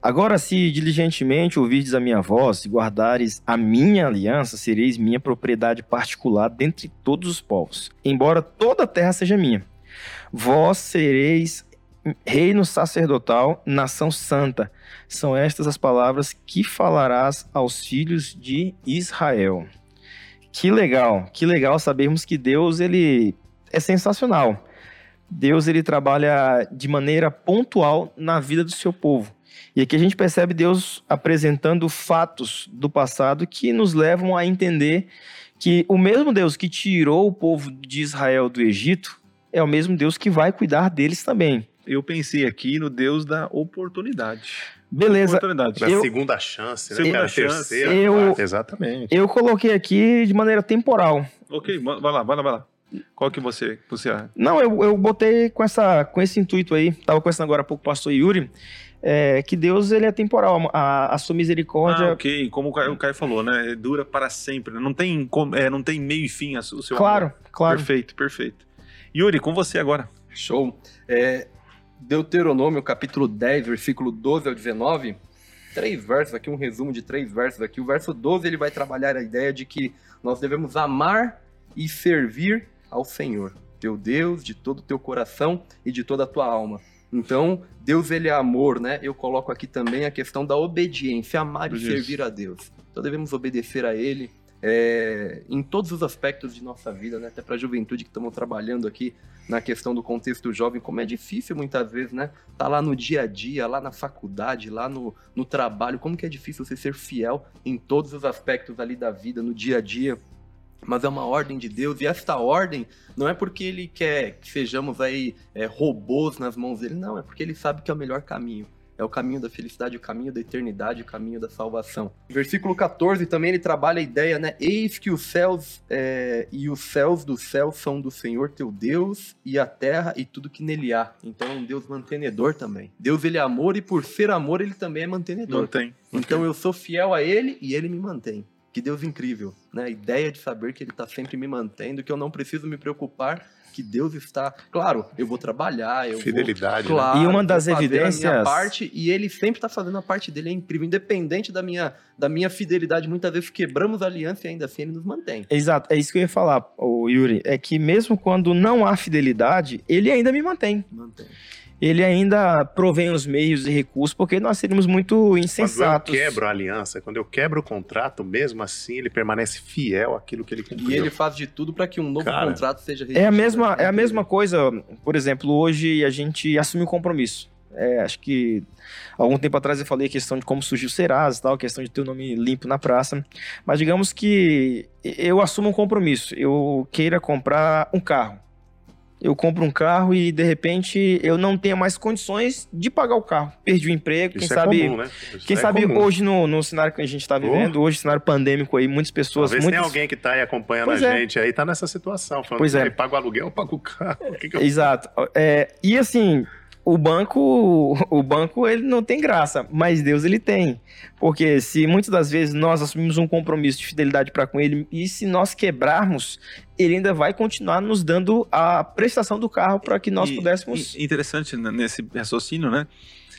Agora, se diligentemente ouvirdes a minha voz e guardares a minha aliança, sereis minha propriedade particular dentre todos os povos, embora toda a terra seja minha. Vós sereis reino sacerdotal, nação santa. São estas as palavras que falarás aos filhos de Israel. Que legal, que legal sabermos que Deus ele é sensacional. Deus ele trabalha de maneira pontual na vida do seu povo. E aqui a gente percebe Deus apresentando fatos do passado que nos levam a entender que o mesmo Deus que tirou o povo de Israel do Egito é o mesmo Deus que vai cuidar deles também. Eu pensei aqui no Deus da oportunidade. Beleza. Oportunidade. Da Eu- segunda chance, né? Segunda Cara, chance. terceira, Eu- exatamente. Eu coloquei aqui de maneira temporal. Ok, va- vai lá, vai lá, vai lá. Qual que você, você Não, eu, eu botei com, essa, com esse intuito aí. Tava conversando agora há pouco com o pastor Yuri. É, que Deus ele é temporal. A, a sua misericórdia. Ah, ok. Como o Caio, o Caio falou, né? Dura para sempre. né? Não tem, é, não tem meio e fim o seu claro, amor. claro. Perfeito, perfeito. Yuri, com você agora. Show. É, Deuteronômio, capítulo 10, versículo 12 ao 19. Três versos aqui, um resumo de três versos aqui. O verso 12 ele vai trabalhar a ideia de que nós devemos amar e servir ao Senhor, teu Deus, de todo o teu coração e de toda a tua alma. Então, Deus ele é amor, né? Eu coloco aqui também a questão da obediência, amar e Isso. servir a Deus. Então devemos obedecer a Ele é, em todos os aspectos de nossa vida, né? Até para a juventude que estamos trabalhando aqui na questão do contexto jovem, como é difícil muitas vezes, né? Tá lá no dia a dia, lá na faculdade, lá no, no trabalho, como que é difícil você ser fiel em todos os aspectos ali da vida, no dia a dia. Mas é uma ordem de Deus, e esta ordem não é porque ele quer que sejamos aí é, robôs nas mãos dele, não, é porque ele sabe que é o melhor caminho. É o caminho da felicidade, o caminho da eternidade, o caminho da salvação. Versículo 14 também ele trabalha a ideia, né? Eis que os céus é, e os céus do céu são do Senhor teu Deus e a terra e tudo que nele há. Então é um Deus mantenedor também. Deus ele é amor e por ser amor ele também é mantenedor. Tem. Então eu sou fiel a ele e ele me mantém. Que Deus incrível, né? A ideia de saber que ele está sempre me mantendo, que eu não preciso me preocupar, que Deus está. Claro, eu vou trabalhar, eu Fidelidade, vou. né? Claro, E uma das fazer a minha evidências- parte e ele sempre está fazendo a parte dele, é incrível. Independente da minha, da minha fidelidade, muitas vezes quebramos a aliança e ainda assim ele nos mantém. Exato, é isso que eu ia falar, o Yuri. É que mesmo quando não há fidelidade, ele ainda me mantém. Mantém. Ele ainda provém os meios e recursos, porque nós seríamos muito Quando eu insensatos. quebro a aliança, quando eu quebro o contrato, mesmo assim ele permanece fiel àquilo que ele cumpriu. E ele faz de tudo para que um novo Cara, contrato seja É a redigido. mesma, é a mesma coisa, por exemplo, hoje a gente assume um compromisso. É, acho que algum tempo atrás eu falei a questão de como surgiu o Serasa e tal, a questão de ter o nome limpo na praça. Mas digamos que eu assumo um compromisso. Eu queira comprar um carro. Eu compro um carro e de repente eu não tenho mais condições de pagar o carro. Perdi o emprego, quem Isso é sabe. comum, né? Quem é sabe comum. hoje no, no cenário que a gente está vivendo, hoje cenário pandêmico aí, muitas pessoas, Talvez muitas, tenha alguém que tá aí acompanhando Pois a é. gente aí, tá nessa situação. Falando, Pois é. "Aí, paga o aluguel, eu pago o carro. O que que eu Exato. É, e assim, o banco, o banco ele não tem graça, mas Deus ele tem. Porque se muitas das vezes nós assumimos um compromisso de fidelidade para com ele e se nós quebrarmos, ele ainda vai continuar nos dando a prestação do carro para que nós E- pudéssemos Interessante né, nesse raciocínio, né?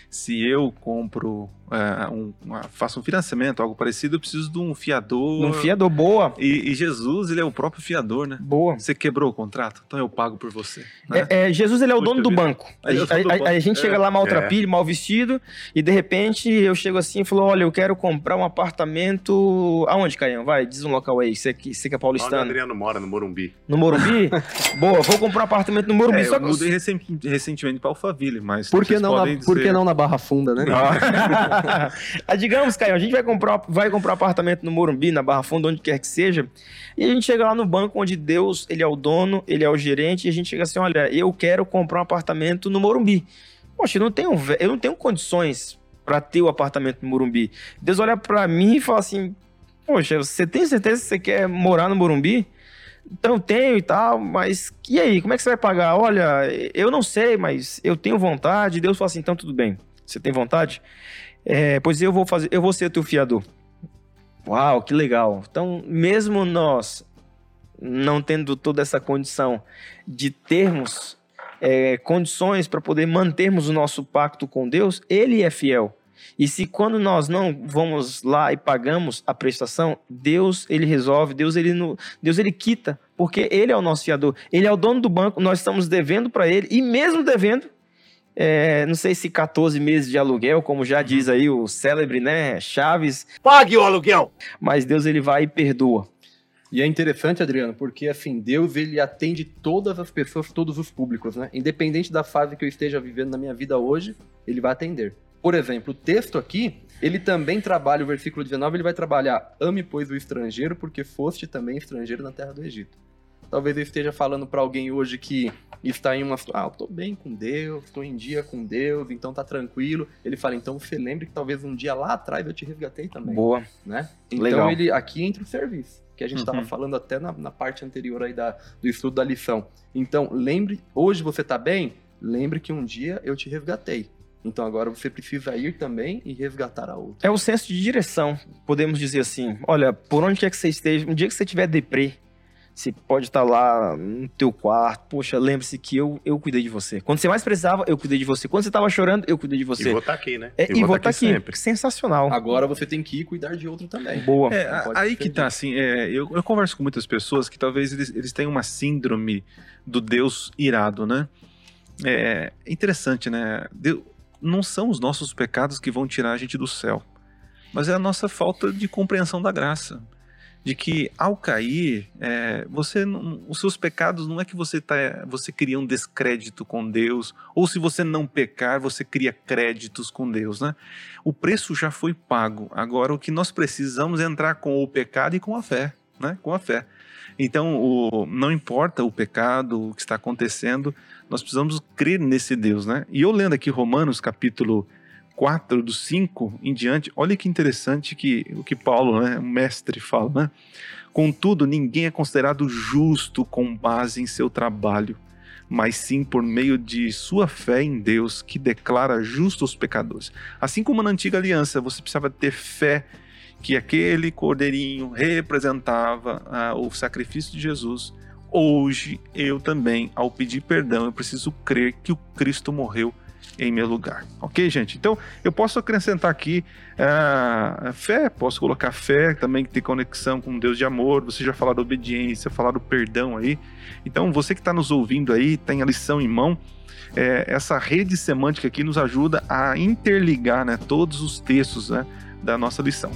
Se eu compro, é, um, uma- faço um financiamento, algo parecido, eu preciso de um fiador. um fiador boa, E, e Jesus, ele é o próprio fiador, né? boa. Você quebrou o contrato, então eu pago por você. né? É, é, Jesus ele é o Puxa dono do banco. A, é do a- a- a gente chega É. lá É. maltrapilho, mal vestido, e de repente eu chego assim e falo: Olha, eu quero comprar um apartamento. Aonde, Caião? Vai, diz um local aí, você que, você que é Onde o paulistano. Adriano mora, no Morumbi. No Morumbi? Boa, vou comprar um apartamento no Morumbi. É, só eu que mudei recen- recentemente para Alphaville, mas Por que não, na, podem por que dizer- não na Barra Funda, né? ah, digamos, Caio, a gente vai comprar, vai comprar um apartamento no Morumbi, na Barra Funda, onde quer que seja, e a gente chega lá no banco onde Deus, ele é o dono, ele é o gerente, e a gente chega assim, olha, eu quero comprar um apartamento no Morumbi. Poxa, eu não tenho, eu não tenho condições para ter o apartamento no Morumbi. Deus olha para mim e fala assim, poxa, você tem certeza que você quer morar no Morumbi? Então, tenho e tal, mas e aí, como é que você vai pagar? Olha, eu não sei, mas eu tenho vontade. Deus fala assim, então tudo bem. Você tem vontade? É, pois eu vou fazer, eu vou ser teu fiador. Uau, que legal. Então, mesmo nós não tendo toda essa condição de termos é, condições para poder mantermos o nosso pacto com Deus, Ele é fiel. E se quando nós não vamos lá e pagamos a prestação, Deus ele resolve, Deus ele no, Deus ele quita, porque ele é o nosso fiador, ele é o dono do banco, nós estamos devendo para ele e mesmo devendo, é, não sei se 14 meses de aluguel, como já diz aí o célebre, né, Chaves. Pague o aluguel. Mas Deus ele vai e perdoa. E é interessante, Adriano, porque assim, Deus ele atende todas as pessoas, todos os públicos, né? Independente da fase que eu esteja vivendo na minha vida hoje, ele vai atender. Por exemplo, o texto aqui, ele também trabalha, o versículo 19, ele vai trabalhar: ame, pois, o estrangeiro, porque foste também estrangeiro na terra do Egito. Talvez eu esteja falando para alguém hoje que está em uma. Ah, eu tô bem com Deus, estou em dia com Deus, então tá tranquilo. Ele fala, então você lembre que talvez um dia lá atrás eu te resgatei também. Boa. Né? Então Legal. ele aqui entra o serviço, que a gente estava Uhum. falando até na, na parte anterior aí da, do estudo da lição. Então, lembre, hoje você tá bem? Lembre que um dia eu te resgatei. Então agora você precisa ir também e resgatar a outra. É o senso de direção, podemos dizer assim. Olha, por onde quer que você esteja, um dia que você tiver deprê, você pode estar lá no teu quarto. Poxa, lembre-se que eu, eu cuidei de você. Quando você mais precisava, eu cuidei de você. Quando você estava chorando, eu cuidei de E você. vou estar aqui, né? É, e vou estar aqui. sempre. Sensacional. Agora você tem que ir cuidar de outro também. Boa. É, aí que tá, assim, é, eu, eu converso com muitas pessoas que talvez eles, eles tenham uma síndrome do Deus irado, né? É interessante, né? Deu- não são os nossos pecados que vão tirar a gente do céu, mas é a nossa falta de compreensão da graça. De que ao cair, é, você os seus pecados não é que você tá, você cria um descrédito com Deus, ou se você não pecar, você cria créditos com Deus, né? O preço já foi pago. Agora o que nós precisamos é entrar com o pecado e com a fé, né? Com a fé. Então, o, não importa o pecado, o que está acontecendo, nós precisamos crer nesse Deus, né? E eu lendo aqui Romanos capítulo 4, do 5 em diante, olha que interessante que o que Paulo, né, o mestre, fala, né? Contudo, ninguém é considerado justo com base em seu trabalho, mas sim por meio de sua fé em Deus, que declara justos os pecadores. Assim como na antiga aliança, você precisava ter fé que aquele cordeirinho representava ah, o sacrifício de Jesus. Hoje, eu também, ao pedir perdão, eu preciso crer que o Cristo morreu em meu lugar. Ok, gente? Então, eu posso acrescentar aqui ah, fé, posso colocar fé também que tem conexão com Deus de amor. Você já falou da obediência, falar do perdão aí. Então, você que está nos ouvindo aí, tem a lição em mão. É, essa rede semântica aqui nos ajuda a interligar né, todos os textos né, da nossa lição.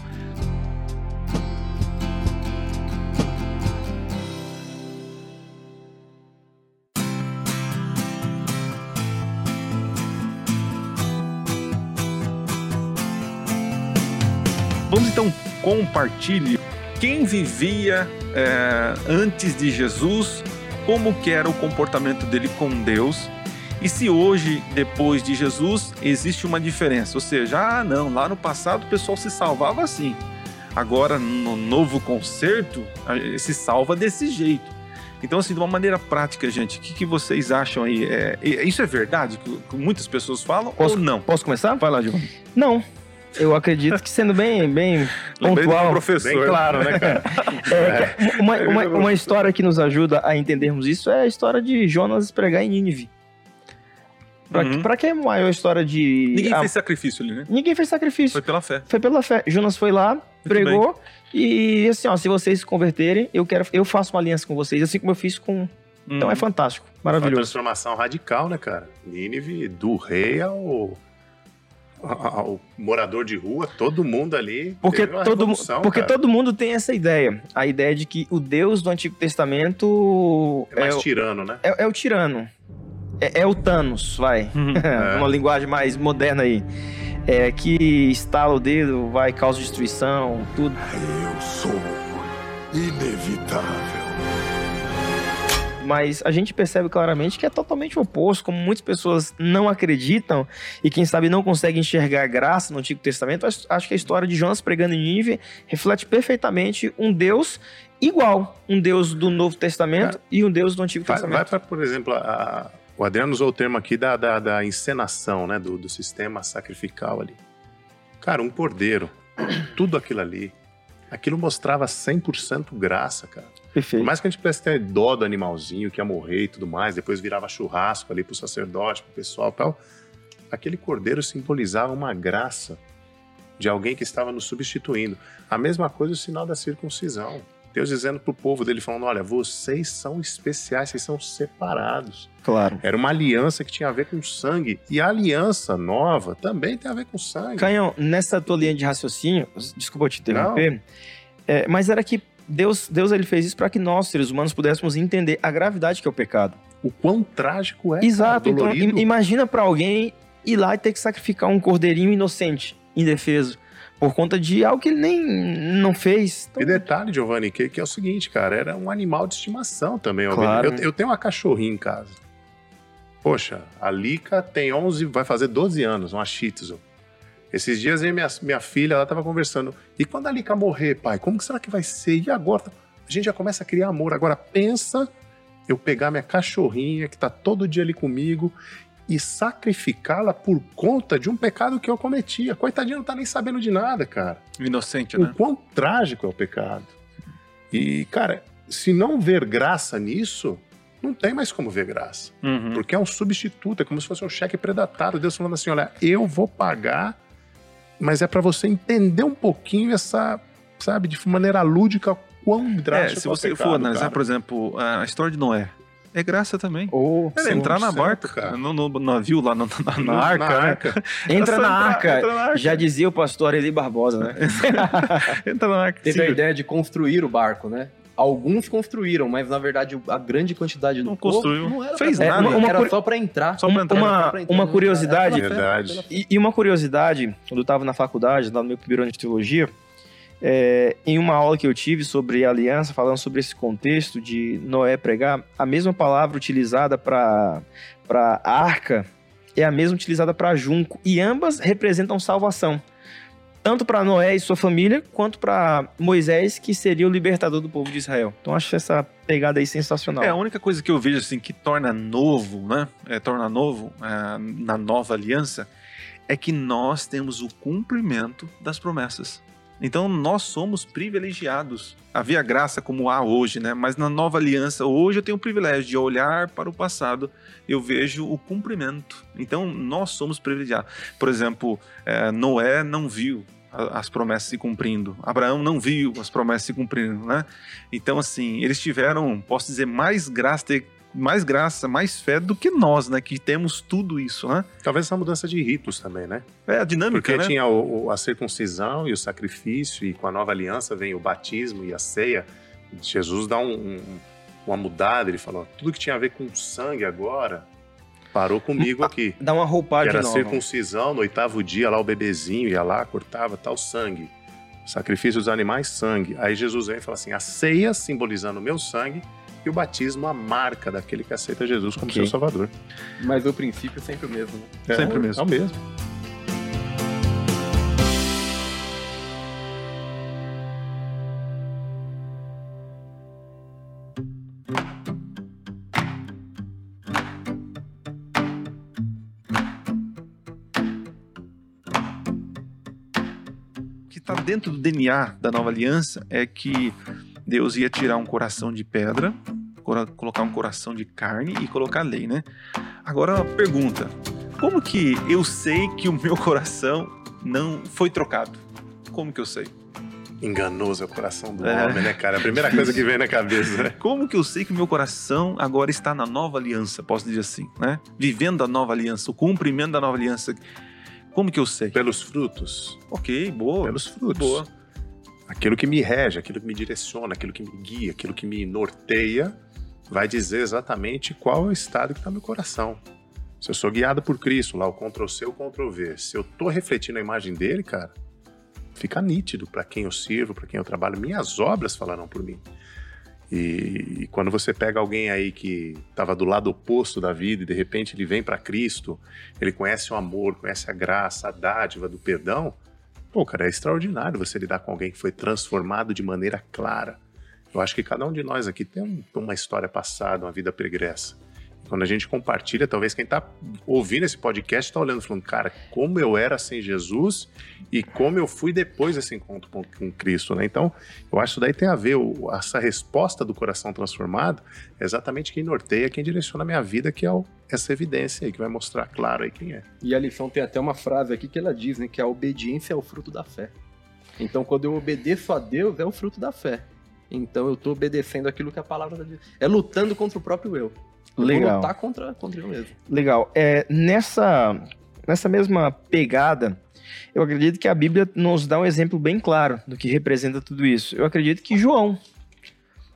Então compartilhe quem vivia é, antes de Jesus, como que era o comportamento dele com Deus e se hoje, depois de Jesus, existe uma diferença. Ou seja, ah, não, lá no passado o pessoal se salvava assim. Agora, no novo concerto, se salva desse jeito. Então, assim, de uma maneira prática, gente, o que, que vocês acham aí? É, é- isso é verdade que, que muitas pessoas falam Posso- ou não? Posso começar? Vai lá, Giovanni. Não. Eu acredito que sendo bem, bem pontual. professor. Bem claro, né, cara? É, uma, uma, uma história que nos ajuda a entendermos isso é a história de Jonas pregar em Nínive. Pra, Uhum. pra que a maior história de. Ninguém a- fez sacrifício ali, né? Ninguém fez sacrifício. Foi pela fé. Foi pela fé. Jonas foi lá, pregou e assim, ó, se vocês se converterem, eu quero, eu faço uma aliança com vocês, assim como eu fiz com. Então Uhum. é fantástico, Uma maravilhoso. transformação radical, né, cara? Nínive, do rei ao, ao morador de rua, todo mundo ali. Porque, teve uma todo, porque cara. todo mundo tem essa ideia. A ideia de que o Deus do Antigo Testamento É mais o- tirano, né? é, é o tirano. é, é o Thanos, vai. Uhum. Uma linguagem mais moderna aí. É que estala o dedo, vai, causa destruição, tudo. Eu sou inevitável. Mas a gente percebe claramente que é totalmente oposto, como muitas pessoas não acreditam e quem sabe não conseguem enxergar graça no Antigo Testamento. Acho que a história de Jonas pregando em Nínive reflete perfeitamente um Deus igual, um Deus do Novo Testamento e um Deus do Antigo Vai, Testamento. vai para, por exemplo, a- o Adriano usou o termo aqui da, da, da encenação, né? Do, do sistema sacrificial ali. Cara, um cordeiro, tudo aquilo ali, aquilo mostrava 100% graça, cara. Por Perfeito. mais que a gente pudesse ter dó do animalzinho que ia morrer e tudo mais, depois virava churrasco ali pro sacerdote, pro pessoal e tal, aquele cordeiro simbolizava uma graça de alguém que estava nos substituindo. A mesma coisa o sinal da circuncisão. Deus dizendo pro povo dele, falando, olha, vocês são especiais, vocês são separados. Claro. Era uma aliança que tinha a ver com sangue. E a aliança nova também tem a ver com sangue. Canhão, nessa tua linha de raciocínio, desculpa eu te interromper, é, mas era que Deus, Deus ele fez isso para que nós, seres humanos, pudéssemos entender a gravidade que é o pecado. O quão trágico é, Exato. cara, Então, imagina para alguém ir lá e ter que sacrificar um cordeirinho inocente, indefeso, por conta de algo que ele nem não fez. Então, E detalhe, Giovanni, que, que é o seguinte, cara, era um animal de estimação também. Claro. Eu, eu tenho uma cachorrinha em casa. Poxa, a Lica tem 11, vai fazer 12 anos, uma Shih Tzu. Esses dias minha, minha filha, ela tava conversando. E quando a Lica morrer, pai, como que será que vai ser? E agora? A gente já começa a criar amor. Agora pensa eu pegar minha cachorrinha, que tá todo dia ali comigo, e sacrificá-la por conta de um pecado que eu cometia. Coitadinha, não tá nem sabendo de nada, cara Inocente, o né? quão trágico é o pecado. E, cara, se não ver graça nisso, não tem mais como ver graça. Uhum. Porque é um substituto, é como se fosse um cheque predatário. Deus falando assim: olha, eu vou pagar, mas é para você entender um pouquinho essa, sabe, de maneira lúdica, quão É, drástico se é o você pecado, for analisar, cara. por exemplo, a história de Noé, é graça também. ou Era entrar na 100%, barca, cara. no, no navio lá, na, na Na arca, né? arca. entra É na arca. entra na arca. Já dizia o pastor Eli Barbosa, né? Entra na arca. Teve a Sim. ideia de construir o barco, né? Alguns construíram, mas na verdade a grande quantidade do Não povo construiu. não era Fez pra nada. era curi- só pra entrar. Só pra entrar. uma- entrar, uma curiosidade. era Verdade. E, e uma curiosidade, quando eu estava na faculdade, lá no meu primeiro ano de teologia, é, em uma aula que eu tive sobre aliança, falando sobre esse contexto de Noé pregar, a mesma palavra utilizada para arca é a mesma utilizada para junco, e ambas representam salvação. Tanto para Noé e sua família, quanto para Moisés, que seria o libertador do povo de Israel. Então acho essa pegada aí sensacional. É, a única coisa que eu vejo assim que torna novo, né? É, torna novo é, na nova aliança é que nós temos o cumprimento das promessas. Então nós somos privilegiados. Havia graça como há hoje, né? Mas na nova aliança, hoje eu tenho o privilégio de olhar para o passado, eu vejo o cumprimento. Então nós somos privilegiados. Por exemplo, é, Noé não viu as promessas se cumprindo. Abraão não viu as promessas se cumprindo, né? Então, assim, eles tiveram, posso dizer, mais graça, ter mais graça, mais fé do que nós, né? Que temos tudo isso, né? Talvez essa mudança de ritos também, né? É a dinâmica, Porque né? tinha o- o- a circuncisão e o sacrifício, e com a nova aliança vem o batismo e a ceia. Jesus dá um- um- uma mudada, ele falou: tudo que tinha a ver com sangue agora parou comigo aqui. Dá uma Que roupagem era a circuncisão, no oitavo dia, lá o bebezinho ia lá, cortava tal sangue. Sacrifício dos animais, sangue. Aí Jesus vem e fala assim: a ceia simbolizando o meu sangue e o batismo, a marca daquele que aceita Jesus como Ok. seu salvador. Mas o princípio é sempre o mesmo, né? Sempre é, mesmo. É o mesmo. O que está dentro do DNA da nova aliança é que Deus ia tirar um coração de pedra, colocar um coração de carne e colocar lei, né? Agora, uma pergunta: como que eu sei que o meu coração não foi trocado? Como que eu sei? Enganoso é o coração do É. homem, né, cara? A primeira coisa que vem na cabeça, né? Como que eu sei que o meu coração agora está na nova aliança, posso dizer assim, né? Vivendo a nova aliança, o cumprimento da nova aliança. Como que eu sei? Pelos frutos. Ok, boa. Pelos frutos. Boa. Aquilo que me rege, aquilo que me direciona, aquilo que me guia, aquilo que me norteia vai dizer exatamente qual é o estado que está meu coração. Se eu sou guiado por Cristo, lá o Ctrl C, o Ctrl V, se eu tô refletindo a imagem dele, cara, fica nítido para quem eu sirvo, para quem eu trabalho. Minhas obras falarão por mim. E, e quando você pega alguém aí que estava do lado oposto da vida e de repente ele vem para Cristo, ele conhece o amor, conhece a graça, a dádiva do perdão, pô, cara, é extraordinário você lidar com alguém que foi transformado de maneira clara. Eu acho que cada um de nós aqui tem um, uma história passada, uma vida pregressa. Quando a gente compartilha, talvez quem está ouvindo esse podcast está olhando falando, cara, como eu era sem Jesus e como eu fui depois desse encontro com, com Cristo, né? Então, eu acho que daí tem a ver, o, essa resposta do coração transformado é exatamente quem norteia, quem direciona a minha vida, que é o, essa evidência aí, que vai mostrar claro aí quem é. E a lição tem até uma frase aqui que ela diz, né, que a obediência é o fruto da fé. Então, quando eu obedeço a Deus, é o fruto da fé. Então, eu estou obedecendo aquilo que a palavra diz. É lutando contra o próprio eu. Legal. Lutar contra, contra eu mesmo. Legal. É, nessa, nessa mesma pegada, eu acredito que a Bíblia nos dá um exemplo bem claro do que representa tudo isso. Eu acredito que João,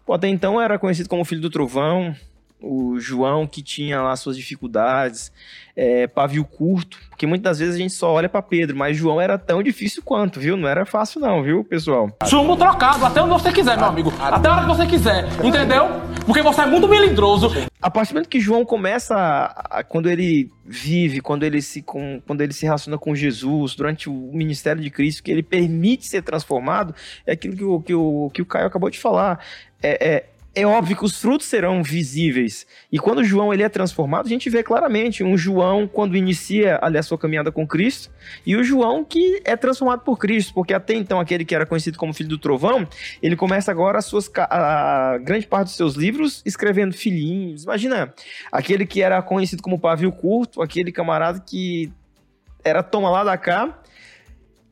até então era conhecido como filho do trovão, o João que tinha lá suas dificuldades, é, pavio curto, porque muitas vezes a gente só olha para Pedro, mas João era tão difícil quanto, viu? Não era fácil não, viu, pessoal? Chumbo trocado, até onde você quiser, meu amigo. Até a hora que você quiser, entendeu? Porque você é muito melindroso. A partir do momento que João começa, a, a, quando ele vive, quando ele, se, com, quando ele se relaciona com Jesus, durante o ministério de Cristo, que ele permite ser transformado, é aquilo que o, que o, que o Caio acabou de falar. É, é, é óbvio que os frutos serão visíveis. E quando João ele é transformado, a gente vê claramente um João quando inicia ali a sua caminhada com Cristo e o João que é transformado por Cristo, porque até então aquele que era conhecido como filho do trovão, ele começa agora as suas a, a grande parte dos seus livros escrevendo filhinhos. Imagina, aquele que era conhecido como pavio curto, aquele camarada que era toma lá da cá,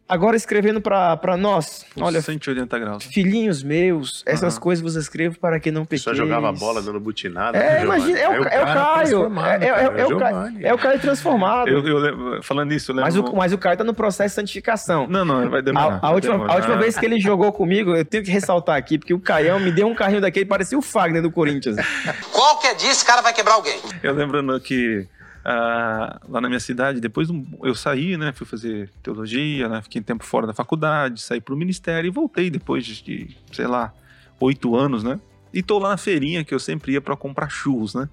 Agora escrevendo para nós, olha, 180 graus. Filhinhos meus, essas uhum. coisas você escreve para que não pequeis. Só jogava bola dando butinada. É, imagina, é o, é o Caio. É, é, é, o Caio é o Caio transformado. Eu, eu, falando isso, eu lembro... Mas o, mas o Caio tá no processo de santificação. Não, não, vai demorar. A, a, última, demorar. a última vez que ele jogou comigo, eu tenho que ressaltar aqui, porque o Caião me deu um carrinho daquele, parecia o Fagner do Corinthians. Qualquer dia esse cara vai quebrar alguém. Eu lembrando que ah, lá na minha cidade. Depois eu saí, né? Fui fazer teologia, né? Fiquei um tempo fora da faculdade, saí para o ministério e voltei depois de, sei lá, oito anos, né? E tô lá na feirinha que eu sempre ia para comprar churros, né?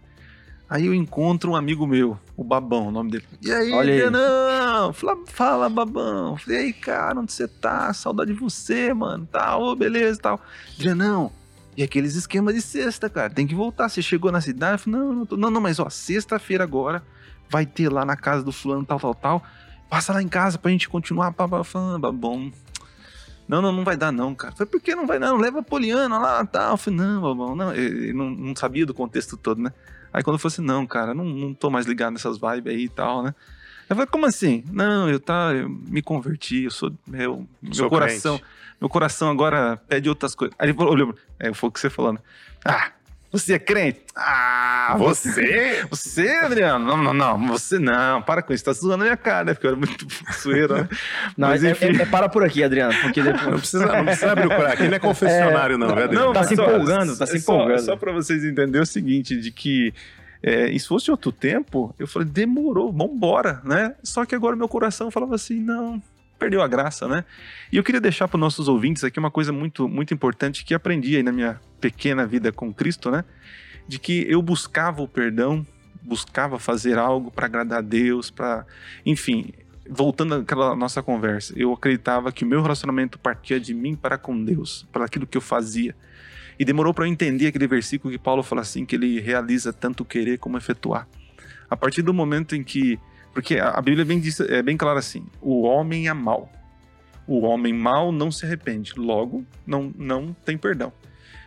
Aí eu encontro um amigo meu, o Babão, o nome dele. E aí, Olha Adrianão? Fala, fala, Babão. Falei, aí, cara, onde você tá? Saudade de você, mano. Tal, oh, beleza, tal. Adrianão, e aqueles esquemas de sexta, cara. Tem que voltar. Você chegou na cidade, falei, não, não, tô... não, não, mas ó, sexta-feira agora vai ter lá na casa do fulano, tal, tal, tal. Passa lá em casa pra gente continuar falando, bom. Não, não, não vai dar não, cara. Foi por que não vai não? Leva a Poliana lá, tal. Eu falei, não, babão, não. Ele não, não sabia do contexto todo, né? Aí quando eu falei assim, não, cara, não, não tô mais ligado nessas vibes aí e tal, né? Eu falei, como assim? Não, eu tá, eu me converti, eu sou meu, meu sou coração, crente. meu coração agora pede outras coisas. Aí ele falou, é, foi o que você falando. Né? Ah, você é crente? Ah, você? Você, Adriano? Não, não, não. Você não. Para com isso. Tá zoando a minha cara, né? Porque eu era muito sueiro, né? Não, Mas, é, enfim... é, é, para por aqui, Adriano. Porque depois... não, precisa, não precisa abrir o coração. Aqui não é confessionário, é, não, né, Adriano? Não, tá se empolgando, tá se empolgando. Só, só para vocês entenderem o seguinte, de que é, e se fosse outro tempo, eu falei, demorou, vambora, né? Só que agora meu coração falava assim, não, perdeu a graça, né? E eu queria deixar para os nossos ouvintes aqui uma coisa muito, muito importante que aprendi aí na minha pequena vida com Cristo, né? De que eu buscava o perdão, buscava fazer algo para agradar a Deus, para, enfim, voltando àquela nossa conversa, eu acreditava que o meu relacionamento partia de mim para com Deus, para aquilo que eu fazia. E demorou para eu entender aquele versículo que Paulo fala assim, que ele realiza tanto querer como efetuar. A partir do momento em que porque a Bíblia bem diz, é bem clara assim: o homem é mau. O homem mau não se arrepende, logo não, não tem perdão.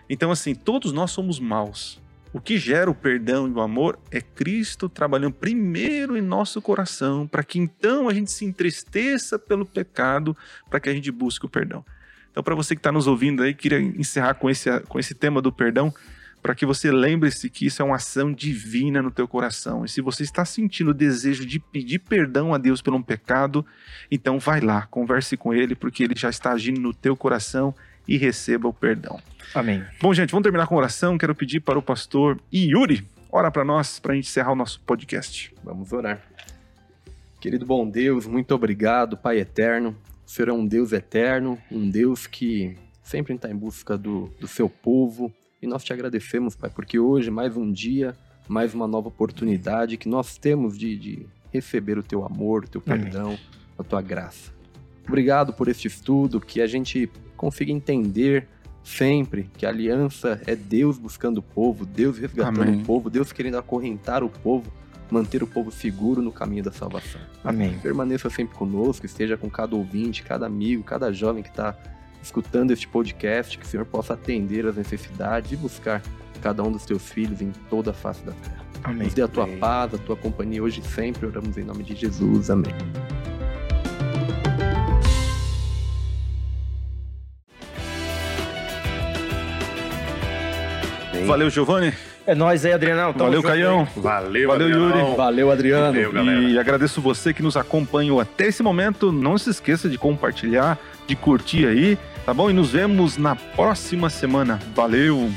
Então, assim, todos nós somos maus. O que gera o perdão e o amor é Cristo trabalhando primeiro em nosso coração, para que então a gente se entristeça pelo pecado, para que a gente busque o perdão. Então, para você que está nos ouvindo aí, queria encerrar com esse, com esse tema do perdão para que você lembre-se que isso é uma ação divina no teu coração. E se você está sentindo o desejo de pedir perdão a Deus por um pecado, então vai lá, converse com ele, porque ele já está agindo no teu coração e receba o perdão. Amém. Bom, gente, vamos terminar com oração. Quero pedir para o pastor Yuri, ora para nós, para a gente encerrar o nosso podcast. Vamos orar. Querido bom Deus, muito obrigado, Pai eterno. O Senhor é um Deus eterno, um Deus que sempre está em busca do, do seu povo. E nós te agradecemos, Pai, porque hoje, mais um dia, mais uma nova oportunidade que nós temos de, de receber o teu amor, o teu perdão, a tua graça. Obrigado por este estudo, que a gente consiga entender sempre que a aliança é Deus buscando o povo, Deus resgatando Amém. o povo, Deus querendo acorrentar o povo, manter o povo seguro no caminho da salvação. Amém. Permaneça sempre conosco, esteja com cada ouvinte, cada amigo, cada jovem que está escutando este podcast, que o Senhor possa atender as necessidades e buscar cada um dos teus filhos em toda a face da terra. Amém. Nos dê a tua Amém. paz, a tua companhia hoje e sempre. Oramos em nome de Jesus. Amém. Valeu, Giovanni. É nóis aí, Adriano. Tamo Valeu, junto Caião. aí. Valeu, Valeu, Adrianão. Yuri. Valeu, Adriano. Valeu, galera. E agradeço você que nos acompanhou até esse momento. Não se esqueça de compartilhar, de curtir aí, tá bom? E nos vemos na próxima semana. Valeu!